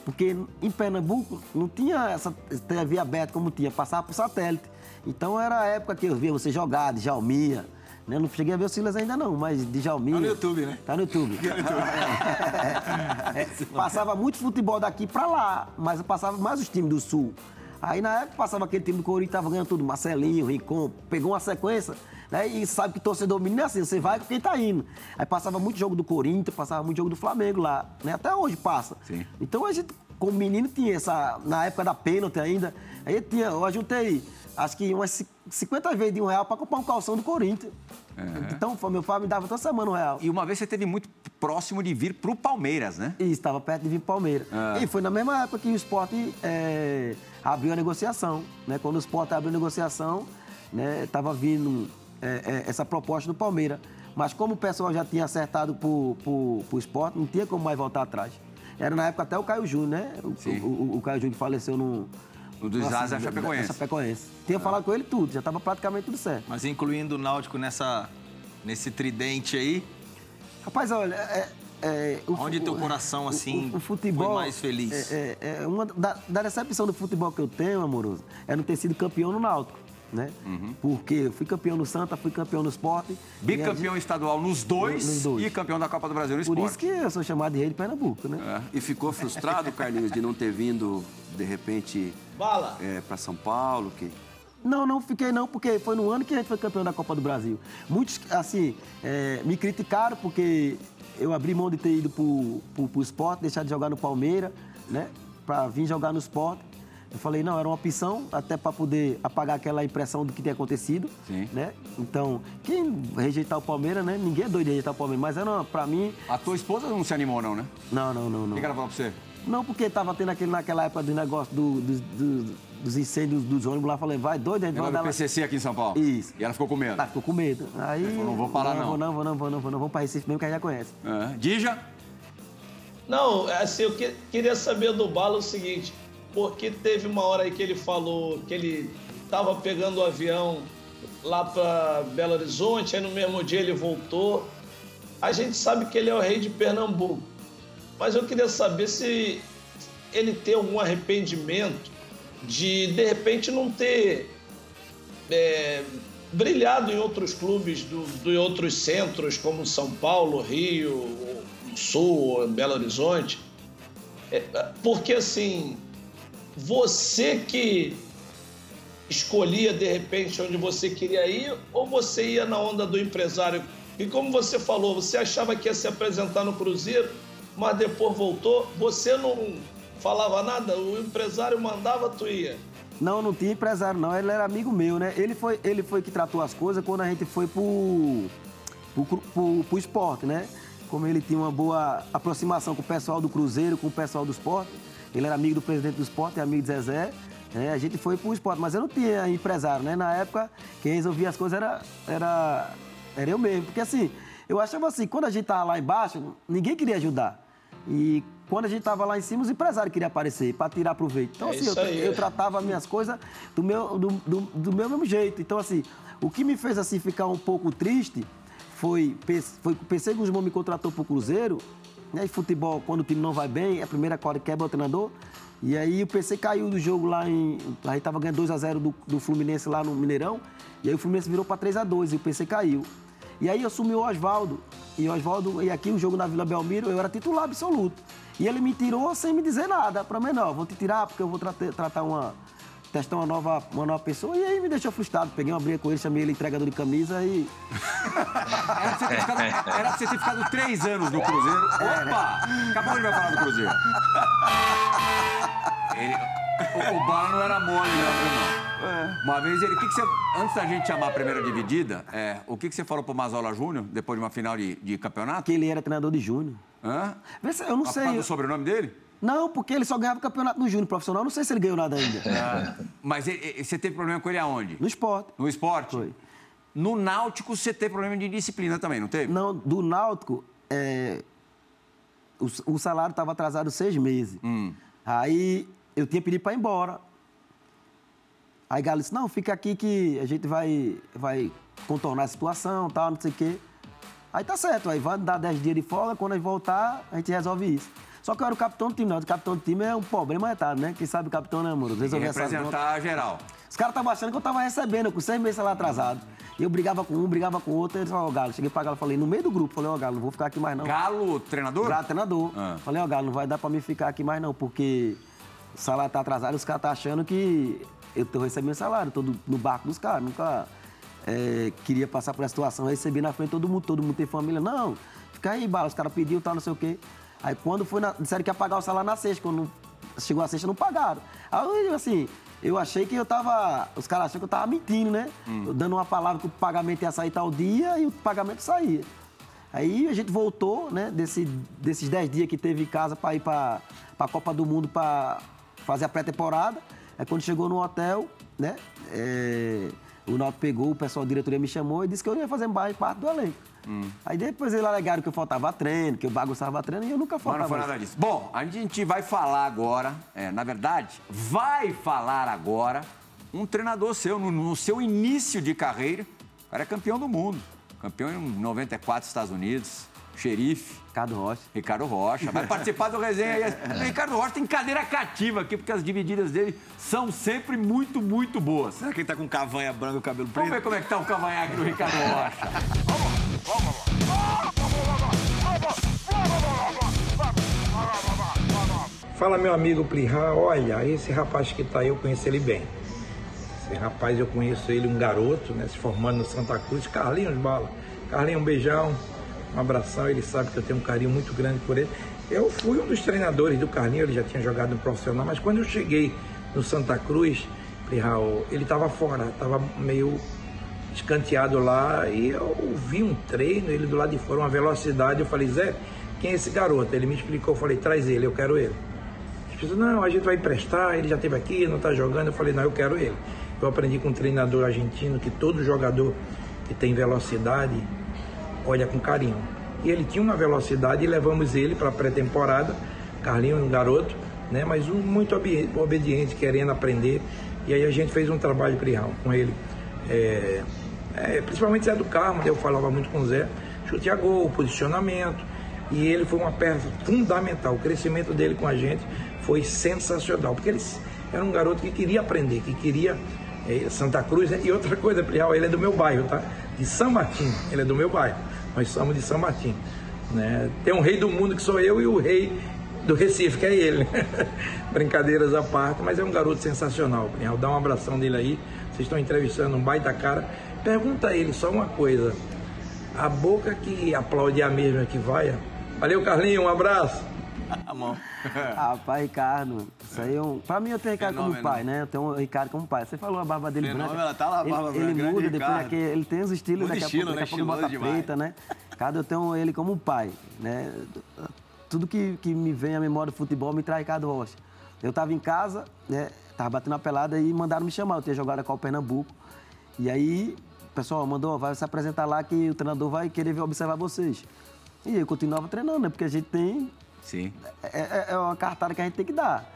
Porque em Pernambuco não tinha essa TV aberta como tinha, passava por satélite. Então era a época que eu via você jogar, de Jalminha, Né? Não cheguei a ver o Silas ainda não, mas Djalminha... Tá no YouTube, né? Tá no YouTube. É, é, passava muito futebol daqui pra lá, mas passava mais os times do Sul. Aí na época passava aquele time do Corinthians, tava ganhando tudo, Marcelinho, Rincon, pegou uma sequência, né? E sabe que torcedor menino é assim, você vai com quem tá indo. Aí passava muito jogo do Corinthians, passava muito jogo do Flamengo lá, né? Até hoje passa. Sim. Então a gente, como menino, tinha essa. Na época da pênalti ainda, aí tinha, eu juntei acho que umas 50 vezes de um real pra comprar um calção do Corinthians. Então, foi- meu pai me dava toda semana um real. E uma vez você esteve muito próximo de vir pro Palmeiras, né? E estava perto de vir pro Palmeiras. Ah. E foi na mesma época que o esporte é, abriu a negociação. Né? Quando o esporte abriu a negociação, né, tava vindo é, é, essa proposta do Palmeiras. Mas como o pessoal já tinha acertado pro, pro, pro esporte, não tinha como mais voltar atrás. Era na época até o Caio Júnior, né? O, o, o- o Caio Júnior faleceu no. No dos Nossa, Asa da- Chapecoense. da Chapecoense. Tinha falado com ele tudo, já estava praticamente tudo certo. Mas incluindo o Náutico nessa, nesse tridente aí, Rapaz, olha, é, é, o Onde teu coração, o- assim, o, o futebol foi mais feliz? É, é- é uma da, da decepção do futebol que eu tenho, amoroso, é não ter sido campeão no Náutico, né? Uhum. Porque eu fui campeão no Santa, fui campeão no Esporte. Bicampeão estadual nos dois, Nos dois. e campeão da Copa do Brasil no Por esporte. isso que eu sou chamado de rei de Pernambuco, né? E ficou frustrado, Carlinhos, de não ter vindo, de repente, Bala. é, para São Paulo? Que... Não, não fiquei não, porque foi no ano que a gente foi campeão da Copa do Brasil. Muitos, assim, é, me criticaram porque eu abri mão de ter ido pro, pro, pro esporte, deixar de jogar no Palmeiras, né? Pra vir jogar no esporte. Eu falei, não, era uma opção, até para poder apagar aquela impressão do que tinha acontecido. Sim. Né? Então, quem rejeitar o Palmeiras, né? Ninguém é doido de rejeitar o Palmeiras, mas era, pra mim, A tua esposa não se animou, não, né? não, não, não, O não. que, que ela falou pra você? Não, porque tava tendo aquele, naquela época do negócio do- do- do- dos incêndios dos ônibus lá, falei, vai doido, a gente vai Negócio dar do lá. PCC aqui em São Paulo. Isso. E ela ficou com medo. Tá, ficou com medo. Aí. falou, não vou parar, não. Vou não, vou não, vou não, vou não. Vamos pra Recife mesmo que a gente já conhece. É. Dija? Não, assim, eu que- queria saber do Bala o seguinte, porque teve uma hora aí que ele falou que ele tava pegando o avião lá para Belo Horizonte, aí no mesmo dia ele voltou. A gente sabe que ele é o rei de Pernambuco, mas eu queria saber se ele tem algum arrependimento de, de repente, não ter é, brilhado em outros clubes do, outros centros, como São Paulo, Rio, Sul, Belo Horizonte. É, porque, assim, você que escolhia, de repente, onde você queria ir, ou você ia na onda do empresário? E como você falou, você achava que ia se apresentar no Cruzeiro, mas depois voltou, você não falava nada, o empresário mandava, tu ia. Não, não tinha empresário, não. Ele era amigo meu, né? Ele foi, ele foi que tratou as coisas quando a gente foi pro, pro, pro, pro esporte, né? Como ele tinha uma boa aproximação com o pessoal do Cruzeiro, com o pessoal do esporte. Ele era amigo do presidente do esporte, amigo de Zezé. né? A gente foi pro esporte, mas eu não tinha empresário, né? Na época, quem resolvia as coisas era, era, era eu mesmo. Porque assim, eu achava assim, quando a gente tava lá embaixo, ninguém queria ajudar. E quando a gente tava lá em cima, os empresários queriam aparecer para tirar proveito. Então, É assim, eu, aí. eu tratava as minhas coisas do meu, do, do, do meu mesmo jeito. Então, assim, o que me fez assim ficar um pouco triste foi, foi que o Guzmão me contratou pro Cruzeiro, né? E futebol, quando o time não vai bem, é a primeira corda que quebra o treinador. E aí o PC caiu do jogo lá em. Aí tava ganhando 2x0 do, do Fluminense lá no Mineirão. E aí o Fluminense virou para 3x2 e o PC caiu. E aí eu assumi o Oswaldo. E Oswaldo, e aqui o jogo na Vila Belmiro, eu era titular absoluto. E ele me tirou sem me dizer nada. Pra mim, não, vou te tirar porque eu vou trate- tratar uma. Testar uma nova, uma nova pessoa. E aí me deixou frustrado. Peguei uma briga com ele, chamei ele entregador de camisa e. Era pra você ter ficado, era pra você ter ficado três anos no Cruzeiro. Opa! Acabou ele vai falar do Cruzeiro. Ele- o, o Bala não era mole, não, viu, não. Uma vez ele. O que, que você. Antes da gente chamar a primeira dividida, é, o que, que você falou pro Mazola Júnior, depois de uma final de, de campeonato? Que ele era treinador de Júnior. Hã? Vê se- Eu não Por sei. causa do sobrenome dele? Não, porque ele só ganhava campeonato no Júnior profissional. Não sei se ele ganhou nada ainda. Ah, Mas você teve problema com ele aonde? No esporte. No esporte? Foi. No Náutico você teve problema de disciplina também, não teve? Não, do Náutico, é, o, o salário estava atrasado seis meses. Hum. Aí eu tinha pedido para ir embora. Aí Galo disse, não, fica aqui que a gente vai, vai contornar a situação, tal, não sei o quê. Aí tá certo, aí vai dar 10 dias de folga, quando a gente voltar, a gente resolve isso. Só que eu era o capitão do time, não. O capitão do time é um problema etado, né? Quem sabe o capitão, né, amor? E Resolver representar geral. Os caras estavam achando que eu tava recebendo, com seis meses lá atrasado. E eu brigava com um, brigava com outro, ele falou, ó, Galo, cheguei pra Galo, falei, no meio do grupo, falei, ó, Galo, não vou ficar aqui mais não. Galo, treinador? Galo, treinador. Ah. Falei, ó, Galo, não vai dar pra mim ficar aqui mais não, porque o salário tá atrasado os caras tá achando que eu tô recebendo salário, tô no barco dos caras, nunca é, queria passar por essa situação, receber na frente todo mundo, todo mundo tem família. Não, fica aí, bala, os caras pediram, tal, não sei o quê. Aí quando foi, na, disseram que ia pagar o salário na sexta, quando chegou a sexta, não pagaram. Aí, eu, assim, eu achei que eu tava, os caras acharam que eu tava mentindo, né? Eu dando uma palavra que o pagamento ia sair tal dia e o pagamento saía. Aí a gente voltou, né, desse, desses 10 dias que teve em casa para ir para a Copa do Mundo para fazer a pré-temporada. Aí quando chegou no hotel, né, é, o Náutico pegou, o pessoal da diretoria me chamou e disse que eu ia fazer mais parte do elenco. Aí depois eles alegaram que eu faltava treino, que eu bagunçava treino e eu nunca Mas faltava. não foi nada disso. Bom, a gente vai falar agora, é, na verdade, vai falar agora um treinador seu, no, no seu início de carreira. O cara é campeão do mundo. Campeão em 94 Estados Unidos, xerife. Ricardo Rocha. Ricardo Rocha. Vai participar do resenha aí. O Ricardo Rocha tem cadeira cativa aqui, porque as divididas dele são sempre muito, muito boas. Será que ele tá com cavanha branca e o cabelo Vamos preto? ver como é que tá o cavanhaque do Ricardo Rocha. Fala meu amigo Plihá, olha, esse rapaz que tá aí, eu conheço ele bem. Esse rapaz eu conheço ele, um garoto, né, se formando no Santa Cruz, Carlinhos Bala. Carlinhos, um beijão, um abração, ele sabe que eu tenho um carinho muito grande por ele. Eu fui um dos treinadores do Carlinhos, ele já tinha jogado no profissional, mas quando eu cheguei no Santa Cruz, Plihá, ele tava fora, tava meio escanteado lá e eu vi um treino, ele do lado de fora, uma velocidade, eu falei, Zé, quem é esse garoto? Ele me explicou, eu falei, traz ele, eu quero ele. As pessoas, não, a gente vai emprestar, ele já esteve aqui, não está jogando. Eu falei, não, eu quero ele. Eu aprendi com um treinador argentino que todo jogador que tem velocidade olha com carinho. E ele tinha uma velocidade e levamos ele para a pré-temporada. Carlinhos, um garoto, né, mas um muito obedi- obediente, querendo aprender. E aí a gente fez um trabalho com ele. É, é, principalmente Zé do Carmo, eu falava muito com o Zé. Chute a gol, posicionamento. E ele foi uma peça fundamental. O crescimento dele com a gente foi sensacional, porque ele era um garoto que queria aprender, que queria eh, Santa Cruz. né? E outra coisa, Prial, ele é do meu bairro, tá? De São Martim, ele é do meu bairro. Nós somos de São Martim. Né? Tem um rei do mundo que sou eu e o rei do Recife, que é ele. Brincadeiras à parte, mas é um garoto sensacional, Prial. Dá um abração dele aí. Vocês estão entrevistando um baita cara. Pergunta a ele só uma coisa. A boca que aplaude é a mesma que vai? Valeu, Carlinhos, um abraço. A mão. Rapaz, Ricardo, isso aí é um. Pra mim, eu tenho o Ricardo como Fenômeno. pai, né? Eu tenho o Ricardo como pai. Você falou a barba dele Fenômeno, branca. ela tá lá, a barba ele, branca, Ele muda, depois daqui, ele tem os estilos, Muda daqui a estilo, pouco, daqui a pouco né? bota Estiloso preta, né? Ricardo, eu tenho ele como pai, né? Tudo que, que me vem à memória do futebol me traz Ricardo Rocha. Eu tava em casa, né? Tava batendo a pelada e mandaram me chamar. Eu tinha jogado com o Pernambuco. E aí, pessoal mandou, vai se apresentar lá que o treinador vai querer observar vocês. E eu continuava treinando, né? Porque a gente tem Sim. é, é- é uma cartada que a gente tem que dar.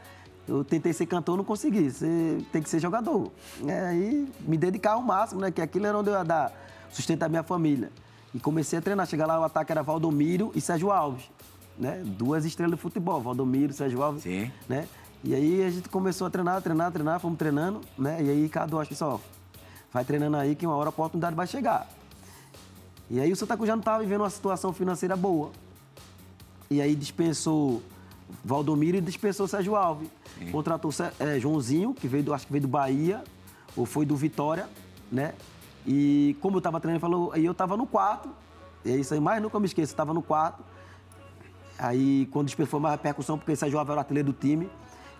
Eu tentei ser cantor, não consegui. Você tem que ser jogador. É, aí me dedicar ao máximo, né? Que aquilo era onde eu ia dar sustento à minha família. E comecei a treinar. Chegar lá, o ataque era Valdomiro e Sérgio Alves. Né? Duas estrelas de futebol, Valdomiro, Sérgio Alves. Sim. Né? E aí a gente começou a treinar, treinar, treinar, fomos treinando, né? E aí acho que só vai treinando aí que uma hora a oportunidade vai chegar. E aí o Santa Cruz já não estava vivendo uma situação financeira boa. E aí dispensou Valdomiro e dispensou Sérgio Alves. Contratou Sé- eh, Joãozinho, que veio do, acho que veio do Bahia, ou foi do Vitória, né? E como eu estava treinando, ele falou, aí eu estava no quarto, e é isso aí, mais nunca me esqueço, eu estava no quarto. Aí quando dispensou mais repercussão, porque Sérgio Alves era o artilheiro do time.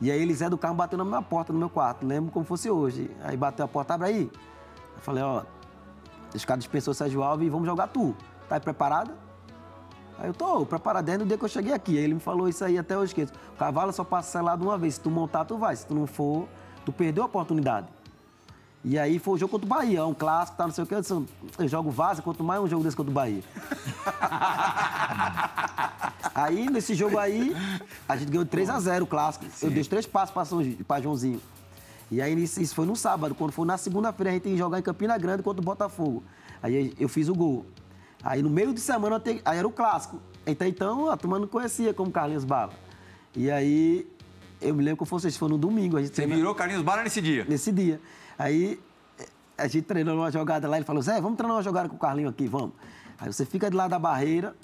E aí Elisé do Carmo bateu na minha porta, no meu quarto, lembro como fosse hoje. Aí bateu a porta, abre aí. Eu falei, ó, os caras dispensou o Sérgio Alves e vamos jogar tu. Tá aí preparada? Aí eu tô preparado desde o dia que eu cheguei aqui. Aí ele me falou isso aí até hoje, esqueço. O cavalo só passa selado uma vez. Se tu montar, tu vai. Se tu não for, tu perdeu a oportunidade. E aí foi o jogo contra o Bahia, um clássico, tá, não sei o quê. Eu, disse, eu jogo vaza, quanto mais um jogo desse contra o Bahia. aí, nesse jogo aí, a gente ganhou 3x0 o clássico. Eu dei os três passos pra Joãozinho. E aí, isso foi no sábado. Quando foi na segunda-feira, a gente ia jogar em Campina Grande contra o Botafogo. Aí eu fiz o gol. Aí no meio de semana, eu te- aí era o clássico. Então, então, a turma não conhecia como Carlinhos Bala. E aí, eu me lembro que fosse, isso foi no domingo. A gente Você virou Carlinhos Bala nesse dia. nesse dia. Aí a gente treinou uma jogada lá, ele falou, Zé, vamos treinar uma jogada com o Carlinho aqui, vamos. Aí você fica de lado da barreira,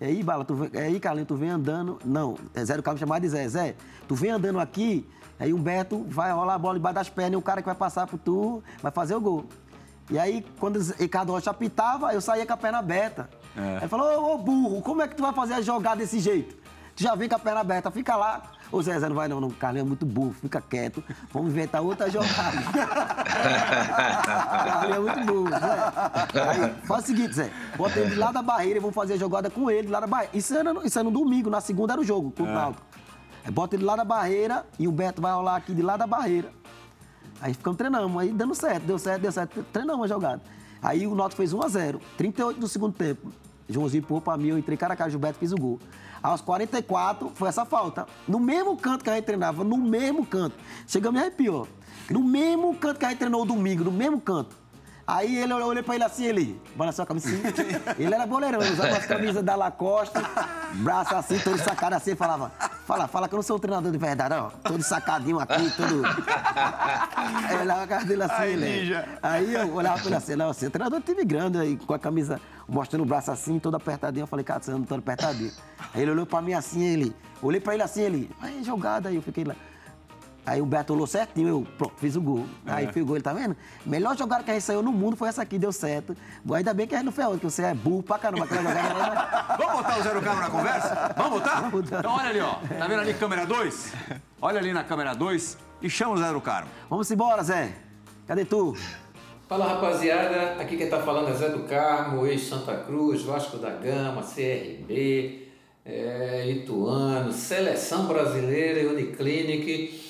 e aí, Bala, tu vem, aí, Carlinho, tu vem andando, não, é Zé do Cabo chamado de Zé, Zé, tu vem andando aqui, aí o Humberto vai rolar a bola debaixo das pernas e o cara que vai passar por tu vai fazer o gol. E aí, quando o Ricardo Rocha apitava, eu saía com a perna aberta. É. Aí ele falou, ô, ô, burro, como é que tu vai fazer a jogada desse jeito? Tu já vem com a perna aberta, fica lá. Ô Zé, Zé, não vai não, não, Carlinho é muito burro, fica quieto. Vamos inventar outra jogada. Carlinho é muito burro, Zé. Aí, faz o seguinte, Zé, bota ele lá da barreira e vamos fazer a jogada com ele lá da barreira. Isso era, no- isso era no domingo, na segunda era o jogo, com o Náutico. Aí bota ele lá da barreira e o Beto vai rolar aqui de lá da barreira. Aí ficamos treinando, aí dando certo, deu certo, deu certo, treinamos a jogada. Aí o Náutico fez 1x0, 38 do segundo tempo. Joãozinho empurrou pra mim, eu entrei cara a cara, Gilberto fez o gol. Aos 44, foi essa falta. No mesmo canto que a gente treinava, no mesmo canto. Chega, me arrepiou. No mesmo canto que a gente treinou domingo, no mesmo canto. Aí ele, eu olhei pra ele assim, ele balançou a camisa assim. Ele era boleirão, ele usava as camisas da Lacoste, braço assim, todo sacado assim, e falava, fala, fala que eu não sou um treinador de verdade, ó. Todo sacadinho aqui, todo. Aí eu olhava a cara dele assim, Ai, ele. ninja. Aí eu olhava pra ele assim, não, é treinador de time grande, aí com a camisa, mostrando o braço assim, todo apertadinho. Eu falei, cara, você anda todo apertadinho. Aí ele olhou pra mim assim, ele. Olhei pra ele assim, ele. Aí, jogada, aí eu fiquei lá. Aí o Beto olhou certinho, eu pronto, fiz o gol. Aí fiz o gol, ele tá vendo? Melhor jogada que a gente saiu no mundo foi essa aqui, deu certo. Ainda bem que a gente não ferrou, que você é burro pra caramba. Aquela jogada era- Vamos botar o Zé do Carmo na conversa? Vamos botar? Vamos botar. Então olha ali, ó. Tá vendo ali câmera 2? Olha ali na câmera 2 e chama o Zé do Carmo. Vamos embora, Zé. Cadê tu? Fala rapaziada, aqui quem tá falando é Zé do Carmo, ex-Santa Cruz, Vasco da Gama, CRB, é, Ituano, Seleção Brasileira e Uniclinic.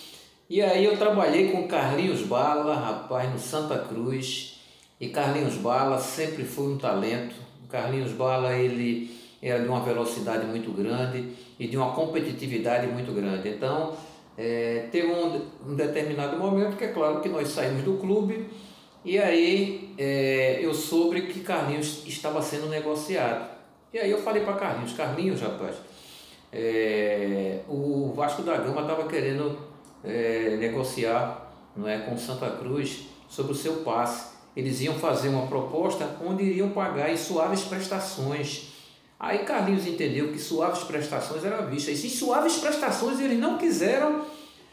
E aí eu trabalhei com Carlinhos Bala, rapaz, no Santa Cruz. E Carlinhos Bala sempre foi um talento. O Carlinhos Bala, ele era de uma velocidade muito grande e de uma competitividade muito grande. Então, é, teve um, um determinado momento que é claro que nós saímos do clube e aí é, eu soube que Carlinhos estava sendo negociado. E aí eu falei para Carlinhos, Carlinhos, rapaz, é, o Vasco da Gama estava querendo é, negociar não é, com Santa Cruz sobre o seu passe. Eles iam fazer uma proposta onde iriam pagar em suaves prestações. Aí Carlinhos entendeu que suaves prestações era vista. E se suaves prestações eles não quiseram,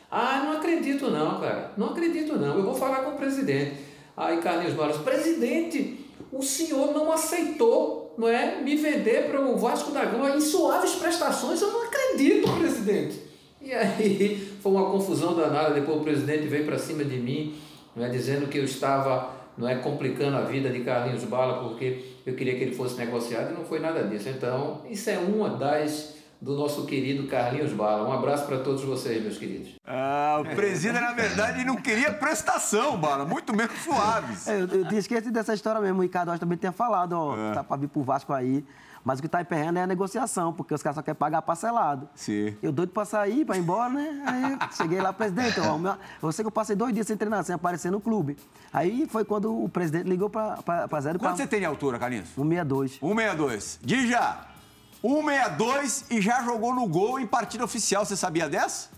ah, não acredito não, cara. Não acredito não. Eu vou falar com o presidente. Aí Carlinhos Barros, presidente, o senhor não aceitou, não é, me vender para o Vasco da Gama em suaves prestações. Eu não acredito, presidente. E aí foi uma confusão danada. Depois o presidente veio para cima de mim, não é, dizendo que eu estava não é complicando a vida de Carlinhos Bala porque eu queria que ele fosse negociado e não foi nada disso. Então, isso é uma das do nosso querido Carlinhos Bala. Um abraço para todos vocês, meus queridos. Ah, o presídio, na verdade, não queria prestação, Bala, muito menos suaves. É, eu, eu tinha esquecido dessa história mesmo. O Ricardo Rocha também tinha falado, ó, É. tá pra vir pro Vasco aí. Mas o que tá emperrando é a negociação, porque os caras só querem pagar parcelado. Sim. Eu doido pra sair, pra ir embora, né? Aí eu cheguei lá, presidente, ó, meu- eu sei que eu passei dois dias sem treinar, sem aparecer no clube. Aí foi quando o presidente ligou pra, pra, pra Zé do Quanto Carmo. você tem de altura, Carlinhos? 162. 162. Dija, 162 e já jogou no gol em partida oficial. Você sabia dessa?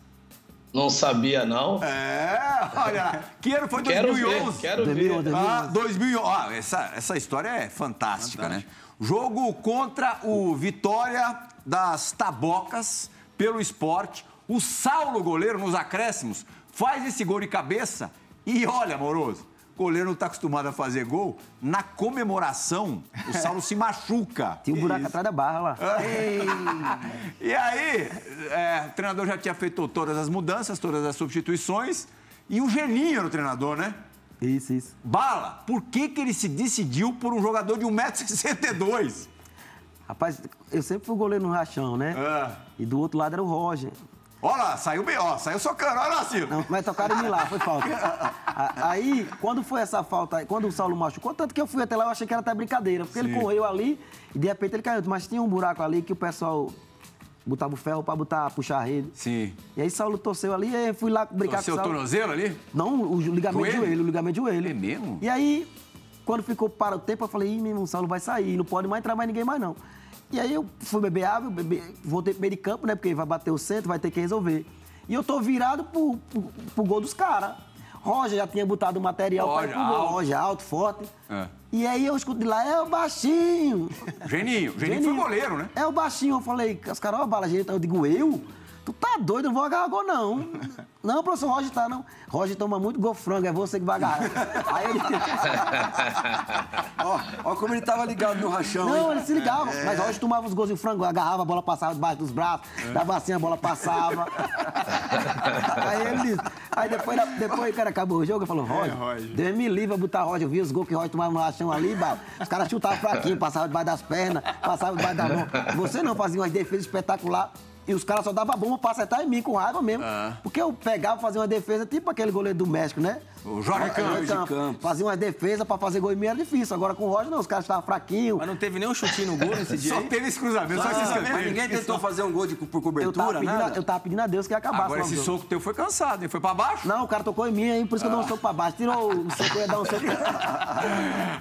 Não sabia, não. É, olha lá. Que ano foi Quero 2011? ver, quero 2011, ver. Ah, 2011. Ah, essa, essa história é fantástica, né? Jogo contra o Vitória das Tabocas pelo esporte. O Saulo, goleiro, nos acréscimos, faz esse gol de cabeça e olha, Moroso, o goleiro não está acostumado a fazer gol. Na comemoração, o Saulo se machuca. Tinha um buraco Isso. atrás da barra lá. E aí, é, o treinador já tinha feito todas as mudanças, todas as substituições. E o Geninho era o treinador, né? Isso, isso. Bala, por que, que ele se decidiu por um jogador de 1,62m? Rapaz, eu sempre fui goleiro no rachão, né? É. E do outro lado era o Roger. Olha lá, saiu bem, ó, saiu socando, olha lá, Silvio. Não, mas tocaram em mim lá, foi falta. Aí, quando foi essa falta, aí, quando o Saulo machucou, tanto que eu fui até lá, eu achei que era até brincadeira, porque ele Sim. correu ali e de repente ele caiu. Mas tinha um buraco ali que o pessoal botava o ferro pra botar, puxar a rede. Sim. E aí Saulo torceu ali e fui lá brincar Torceu com o o Saulo. tornozelo ali? Não, o ligamento de Joelho? joelho, o ligamento de joelho. É mesmo? E aí, quando ficou para o tempo, eu falei, ih, meu irmão, o Saulo vai sair, não pode mais entrar mais ninguém mais não. E aí eu fui beber água, beber, voltei pro meio de campo, né? Porque vai bater o centro, vai ter que resolver. E eu tô virado pro, pro, pro gol dos caras. Roger já tinha botado o material ir pro alto. Roger alto, forte. É. E aí eu escuto de lá, é o baixinho. Geninho. Geninho foi goleiro, né? É o baixinho. Eu falei, os caras, ó, bala, gente. Eu digo, eu? Tu tá doido, eu não vou agarrar gol, não. Não, professor Roger tá, não. Roger toma muito gol frango, é você que vai agarrar. Aí ele... Ó, ó como ele tava ligado no rachão. Não, hein? ele se ligava. É. Mas Roger tomava os gols de frango, agarrava, a bola passava debaixo dos braços, dava assim, a bola passava. aí ele disse. Aí depois, depois o cara acabou o jogo, ele falou, Roger, Deus me livre a botar Roger. Eu vi os gols que Roger tomava no rachão ali, bala. os caras chutavam fraquinho, passavam debaixo das pernas, passavam debaixo da mão. Você não fazia umas defesas espetaculares. E os caras só davam bomba pra acertar em mim com raiva mesmo. Porque eu pegava, fazia uma defesa, tipo aquele goleiro do México, né? O Jorge Campos. Jorge Campos. Fazia uma defesa pra fazer gol em mim era difícil. Agora com o Roger, não, os caras estavam fraquinhos. Mas não teve nenhum chutinho no gol nesse dia Só aí? teve esse cruzamento, só esse Mas escanteio. ninguém tentou fazer um gol de, por Eu tava, cobertura, pedindo, nada? eu tava pedindo a Deus que acabasse. Agora esse jogo. soco teu foi cansado, hein? Foi pra baixo? Não, o cara tocou em mim aí, por isso que eu dou um soco pra baixo. Tirou o soco, eu ia dar um soco.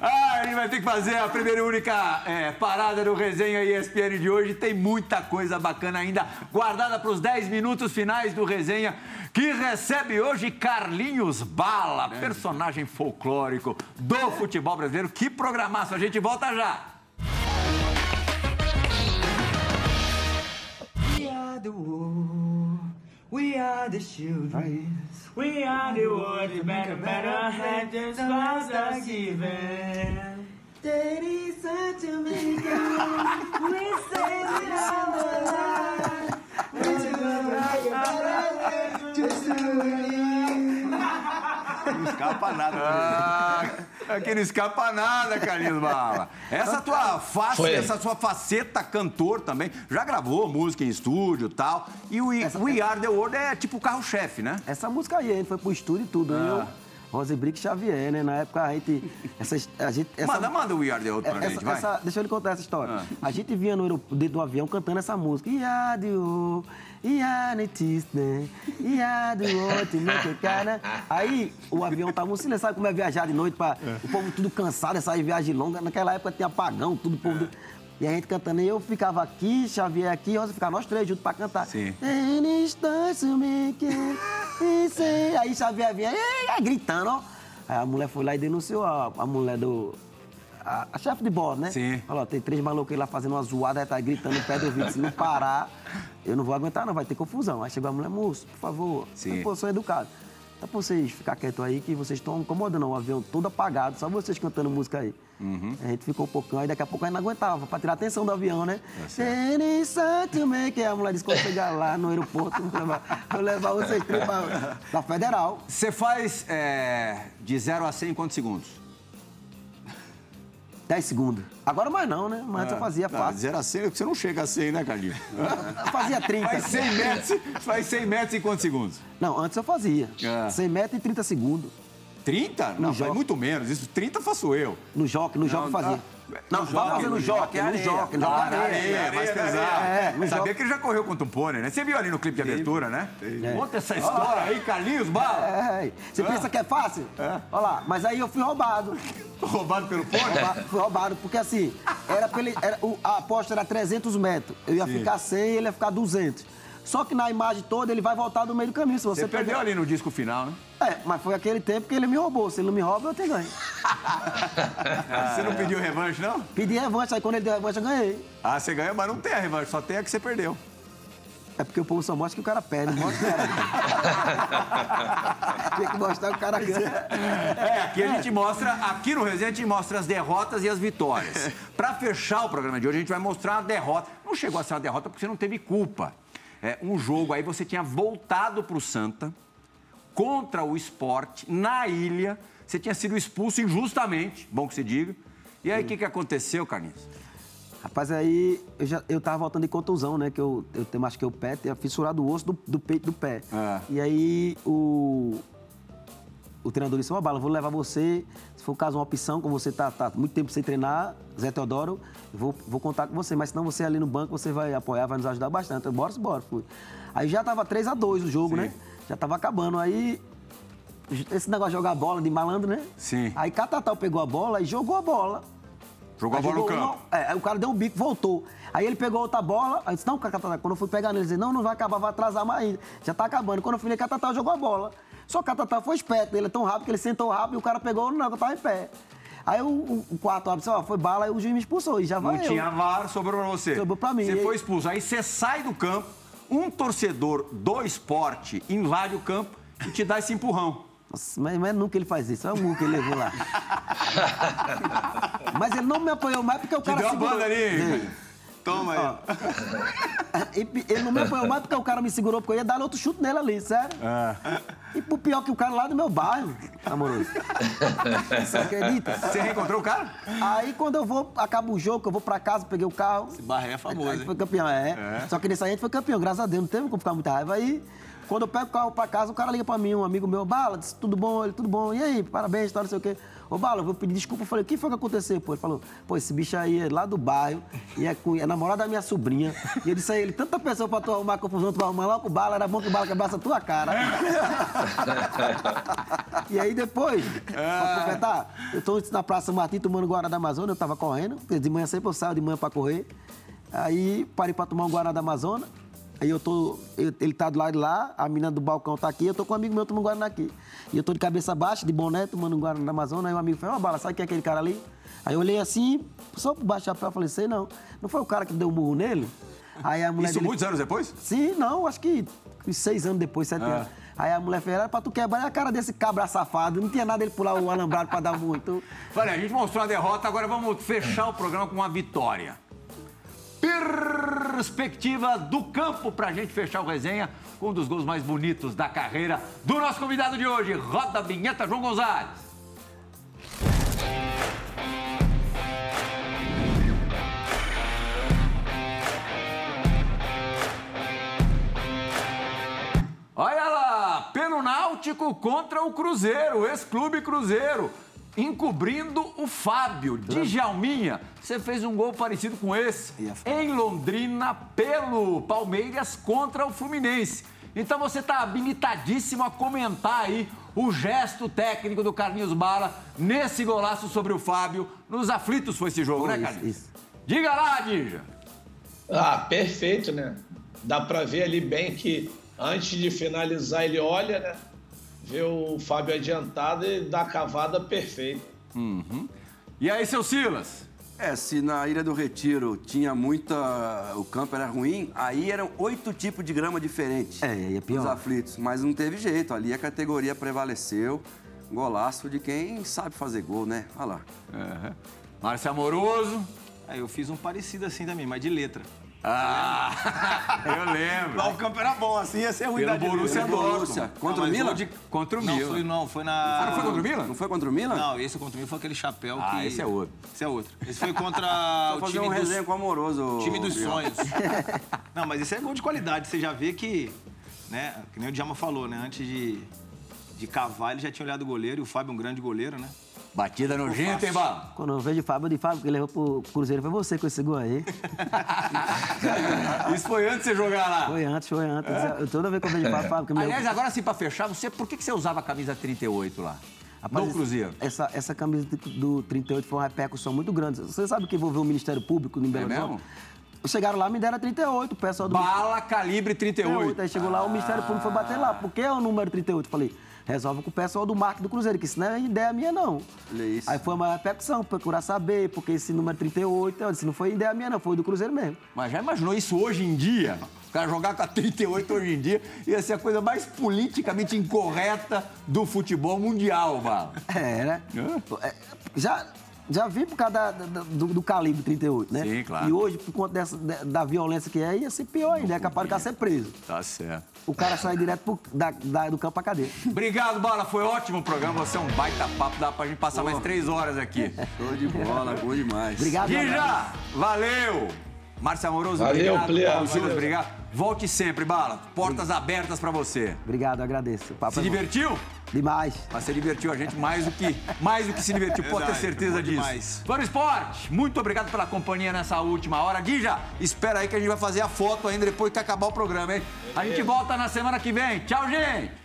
Ah, gente vai ter que fazer a primeira e única é, parada do Resenha ESPN de hoje. Tem muita coisa bacana ainda guardada para os 10 minutos finais do Resenha, que recebe hoje Carlinhos Bala, personagem folclórico do futebol brasileiro. Que programaço, a gente volta já. We are the war. We are the children. We are the world. You better, better have just lost us even. Daddy said to me, we said it all the line. Não escapa nada. Ah, aqui não escapa nada, Carlinhos Bala. Essa tua face, Foi. essa sua faceta cantor também, já gravou música em estúdio e tal. E o We, We Are The World é tipo o carro-chefe, né? Essa música aí, gente foi pro estúdio e tudo. Eu, Rosebrick Xavier, né? Na época a gente. Essa, a gente essa, Manda, manda o We Are The World pra essa- gente, vai. essa- deixa eu lhe contar essa história. Ah. A gente vinha no dentro do avião cantando essa música. Iadio, Ianetiste, Iadio, Timequecana. Aí o avião tava um silêncio. Sabe como é viajar de noite? Pra, O povo tudo cansado, essa viagem longa. Naquela época tinha apagão, tudo. o Povo, E a gente cantando, e eu ficava aqui, Xavier aqui, Rosa ficava nós três juntos pra cantar. Sim. Aí Xavier vinha, gritando, ó. Aí a mulher foi lá e denunciou a, a mulher do. A, a chefe de bordo, né? Sim. Falou, tem três malucos lá fazendo uma zoada, aí tá gritando no pé do ouvido. Se não parar, eu não vou aguentar, não, vai ter confusão. Aí chegou a mulher, moço, por favor. Sim. Eu, Pô, sou educado. Dá pra vocês ficar quietos aí, que vocês estão incomodando o avião todo apagado, só vocês cantando música aí. Uhum. A gente ficou um pouquinho, aí daqui a pouco a gente não aguentava, pra tirar a atenção do avião, né? Tá sentiment, que a mulher disse quando chegar lá no aeroporto, vou levar, vou levar vocês três pra, pra Federal. Você faz é, de 0 a 100 em quantos segundos? 10 segundos. Agora mais não, né? Mas antes eu fazia Não, fácil. de 0 a 100, você não chega a 100, né, Carlinhos? Eu fazia 30. Faz 100 metros, faz 100 metros em quantos segundos? Não, antes eu fazia. É. 100 metros e 30 segundos. 30? Não, jockey. muito menos. Isso 30 faço eu. No jockey, no eu fazia. Não, no vai fazer no jockey, no jockey. na areia, é mais pesado. É, no Sabia que ele já correu contra um pônei, né? Você viu ali no clipe de abertura, né? Conta essa história aí, Carlinhos Bala. É, você Ah. pensa que é fácil? Olha lá, mas aí eu fui roubado. Roubado pelo pônei? Rouba- Fui roubado, porque assim, era pra ele, era- o- a aposta era 300 metros. Eu ia Sim. ficar 100 e ele ia ficar 200. Só que na imagem toda ele vai voltar do meio do caminho. Se você, Você perdeu ali no disco final, né? É, mas foi aquele tempo que ele me roubou. Se ele não me rouba, eu tenho ganho. Você não pediu revanche, não? Pedi revanche, aí quando ele deu revanche, eu ganhei. Ah, você ganhou, mas não tem a revanche, só tem a que você perdeu. É porque o povo só mostra que o cara perde, não mostra o cara Tem que mostrar que o cara ganha. É, aqui a gente mostra, aqui no Resenha a gente mostra as derrotas e as vitórias. Pra fechar o programa de hoje, a gente vai mostrar a derrota. Não chegou a ser uma derrota porque você não teve culpa. É um jogo aí, você tinha voltado pro Santa contra o esporte na ilha. Você tinha sido expulso injustamente, bom que se diga. E aí, o que, que aconteceu, Carlinhos? Rapaz, aí eu, já, eu tava voltando de contusão, né? Que eu, eu machuquei o pé, tinha fissurado o osso do, do peito do pé. É. E aí o, o treinador disse, ó, Bala, vou levar você, se for o caso uma opção, como você tá, tá muito tempo sem treinar, Zé Teodoro, vou, vou contar com você, mas senão você ali no banco, você vai apoiar, vai nos ajudar bastante. Eu, bora, bora, fui. Aí já tava 3 a 2 o jogo, né? Já tava acabando. Aí esse negócio de jogar bola de malandro, né? Sim. Aí Catatal pegou a bola e jogou a bola. Jogou a Aí bola no jogou campo. uma- é, aí o cara deu um bico, voltou. Aí ele pegou outra bola, aí disse, não, Catatal, quando eu fui pegar nele, ele disse, não, não vai acabar, vai atrasar mais ainda. Já tá acabando. Quando eu fui Catatal jogou a bola. Só que a Tatá foi esperto, ele é tão rápido que ele sentou rápido e o cara pegou, não, eu tava em pé. Aí o, o, o quarto árbitro disse, ó, foi bala, aí o juiz me expulsou e já vai Não eu. tinha VAR, sobrou pra você. Sobrou pra mim. Você foi expulso. Aí você sai do campo, um torcedor do esporte invade o campo e te dá esse empurrão. Nossa, mas, mas nunca ele faz isso, é o murro que ele levou lá. mas ele não me apoiou mais porque o Te cara deu a segurou. banda ali. Dei. Toma Ó. E- Ele não me apoiou mais porque o cara me segurou, porque eu ia dar outro chute nele ali, sério. E pro pior que o cara lá do meu bairro, amoroso. Você acredita? Você reencontrou o cara? Aí quando eu vou, acaba o jogo, eu vou pra casa, peguei o carro. Esse Barré é famoso, Aí hein? foi campeão, é. Só que nesse aí a gente foi campeão, graças a Deus, não teve como ficar muita raiva. Aí, quando eu pego o carro pra casa, o cara liga pra mim, um amigo meu, Bala, disse, tudo bom? Ele, tudo bom. E aí, parabéns, tal, não sei o quê. Ô, Bala, eu vou pedir desculpa. Eu falei, o que foi que aconteceu? Pô, ele falou, pô, esse bicho aí é lá do bairro, e é, é namorado da minha sobrinha. E eu disse a ele, tanta pessoa pra tu arrumar confusão, tu vai arrumar logo o Bala, era bom que o Bala quebrasse a tua cara. E aí depois, pra completar, eu tô na Praça Martim tomando Guará da Amazônia, eu tava correndo, porque de manhã sempre eu saio de manhã pra correr. Aí parei pra tomar um Guará da Amazônia. Aí eu tô. eu- ele tá do lado de lá, a menina do balcão tá aqui, eu tô com um amigo meu tomando Guaraná aqui. E eu tô de cabeça baixa, de boné, tomando um Guaraná da Amazônia. Aí o amigo falou, ó, bala, sabe quem é aquele cara ali? Aí eu olhei assim, só por baixo da pé, eu falei, sei não. Não foi o cara que deu um murro nele? Aí a mulher Isso dele- muitos anos depois? Sim, não, acho que seis anos depois, sete Ah. anos. Aí a mulher fez, era pra tu quebrar a cara desse cabra safado. Não tinha nada ele pular o alambrado pra dar muito. Olha, a gente mostrou a derrota, agora vamos fechar o programa com uma vitória. Perspectiva do campo pra gente fechar o resenha com um dos gols mais bonitos da carreira do nosso convidado de hoje. Roda a vinheta, João Gonzalez. Olha lá, pelo Náutico contra o Cruzeiro, ex-clube Cruzeiro, encobrindo o Fábio. Djalminha, você fez um gol parecido com esse em Londrina pelo Palmeiras contra o Fluminense. Então você está habilitadíssimo a comentar aí o gesto técnico do Carlinhos Bala nesse golaço sobre o Fábio. Nos aflitos foi esse jogo, Foi né, isso, Carlinhos? isso. Diga lá, Dija. Ah, perfeito, né? Dá pra ver ali bem que antes de finalizar ele olha, né? Vê o Fábio adiantado e dá a cavada perfeita. Uhum. E aí, seu Silas? É, se na Ilha do Retiro tinha muita. o campo era ruim, aí eram oito tipos de grama diferentes. É, aí é pior. Os aflitos. Mas não teve jeito. Ali a categoria prevaleceu. Golaço de quem sabe fazer gol, né? Olha lá. Uhum. Márcio Amoroso. Aí eu fiz um parecido assim também, mas de letra. Ah, eu lembro. Mas o campo era bom, assim ia ser ruim Pelo da. Borussia. Borussia. Contra Não, o Milan? de- Contra o não, Milan. Foi, não, foi na... Ah, não foi contra o Milan? Não foi contra o Milan? Não, esse contra o Milan foi aquele chapéu Ah, que... esse é outro. Esse é outro. Esse foi contra o fazer time um dos... resenha com o amoroso. Time dos sonhos. Não, mas esse é gol de qualidade. Você já vê que, né, que nem o Djalma falou, né? Antes de, de cavar, ele já tinha olhado o goleiro. E o Fábio é um grande goleiro, né? Batida nojenta, hein, Bala? Quando eu vejo o Fábio, eu digo, Fábio, que levou pro Cruzeiro, foi você com esse gol aí. Isso foi antes de você jogar lá. Foi antes, foi antes. Eu, toda vez que eu vejo o Fábio, Fábio, que meu... Aliás, agora sim, pra fechar, você, por que, que você usava a camisa 38 lá? Rapaz, no Cruzeiro. Essa, essa camisa do 38 foi uma repercussão muito grande. Você sabe que envolveu o Ministério Público em Belo É? Horizonte? Chegaram lá, me deram 38, o pessoal do... Bala calibre 38. Aí chegou lá, o Ministério Público foi bater lá. Por que é o número 38? Falei, resolve com o pessoal do marketing do Cruzeiro, que isso não é ideia minha, não. Isso. Aí foi uma repercussão, procurar saber, porque esse número 38, eu disse, não foi ideia minha, não, foi do Cruzeiro mesmo. Mas já imaginou isso hoje em dia? O cara jogar com a 38 hoje em dia ia ser a coisa mais politicamente incorreta do futebol mundial, Bala. É, né? É, já, já vi por causa da- da- do, do calibre 38, né? Sim, claro. E hoje, por conta dessa, da, violência que é, ia ser pior ainda, é capaz de cara ser preso. Tá certo. O cara sai direto pro- da- da- do campo pra cadeia. Obrigado, Bala. Foi ótimo o programa. Você é um baita papo. Dá pra gente passar mais três horas aqui. Show de bola, bom demais. Obrigado, Guija, valeu. Márcio Amoroso, Valeu, obrigado. Valeu. obrigado. Volte sempre, Bala. Portas abertas pra você. Obrigado, agradeço. O papo Se é bom. divertiu? Demais. Mas você divertiu a gente mais do que, mais do que se divertiu, pode ter certeza disso. demais. Fã Esporte, muito obrigado pela companhia nessa última hora. Guija, espera aí que a gente vai fazer a foto ainda depois que acabar o programa, hein? A gente volta na semana que vem. Tchau, gente!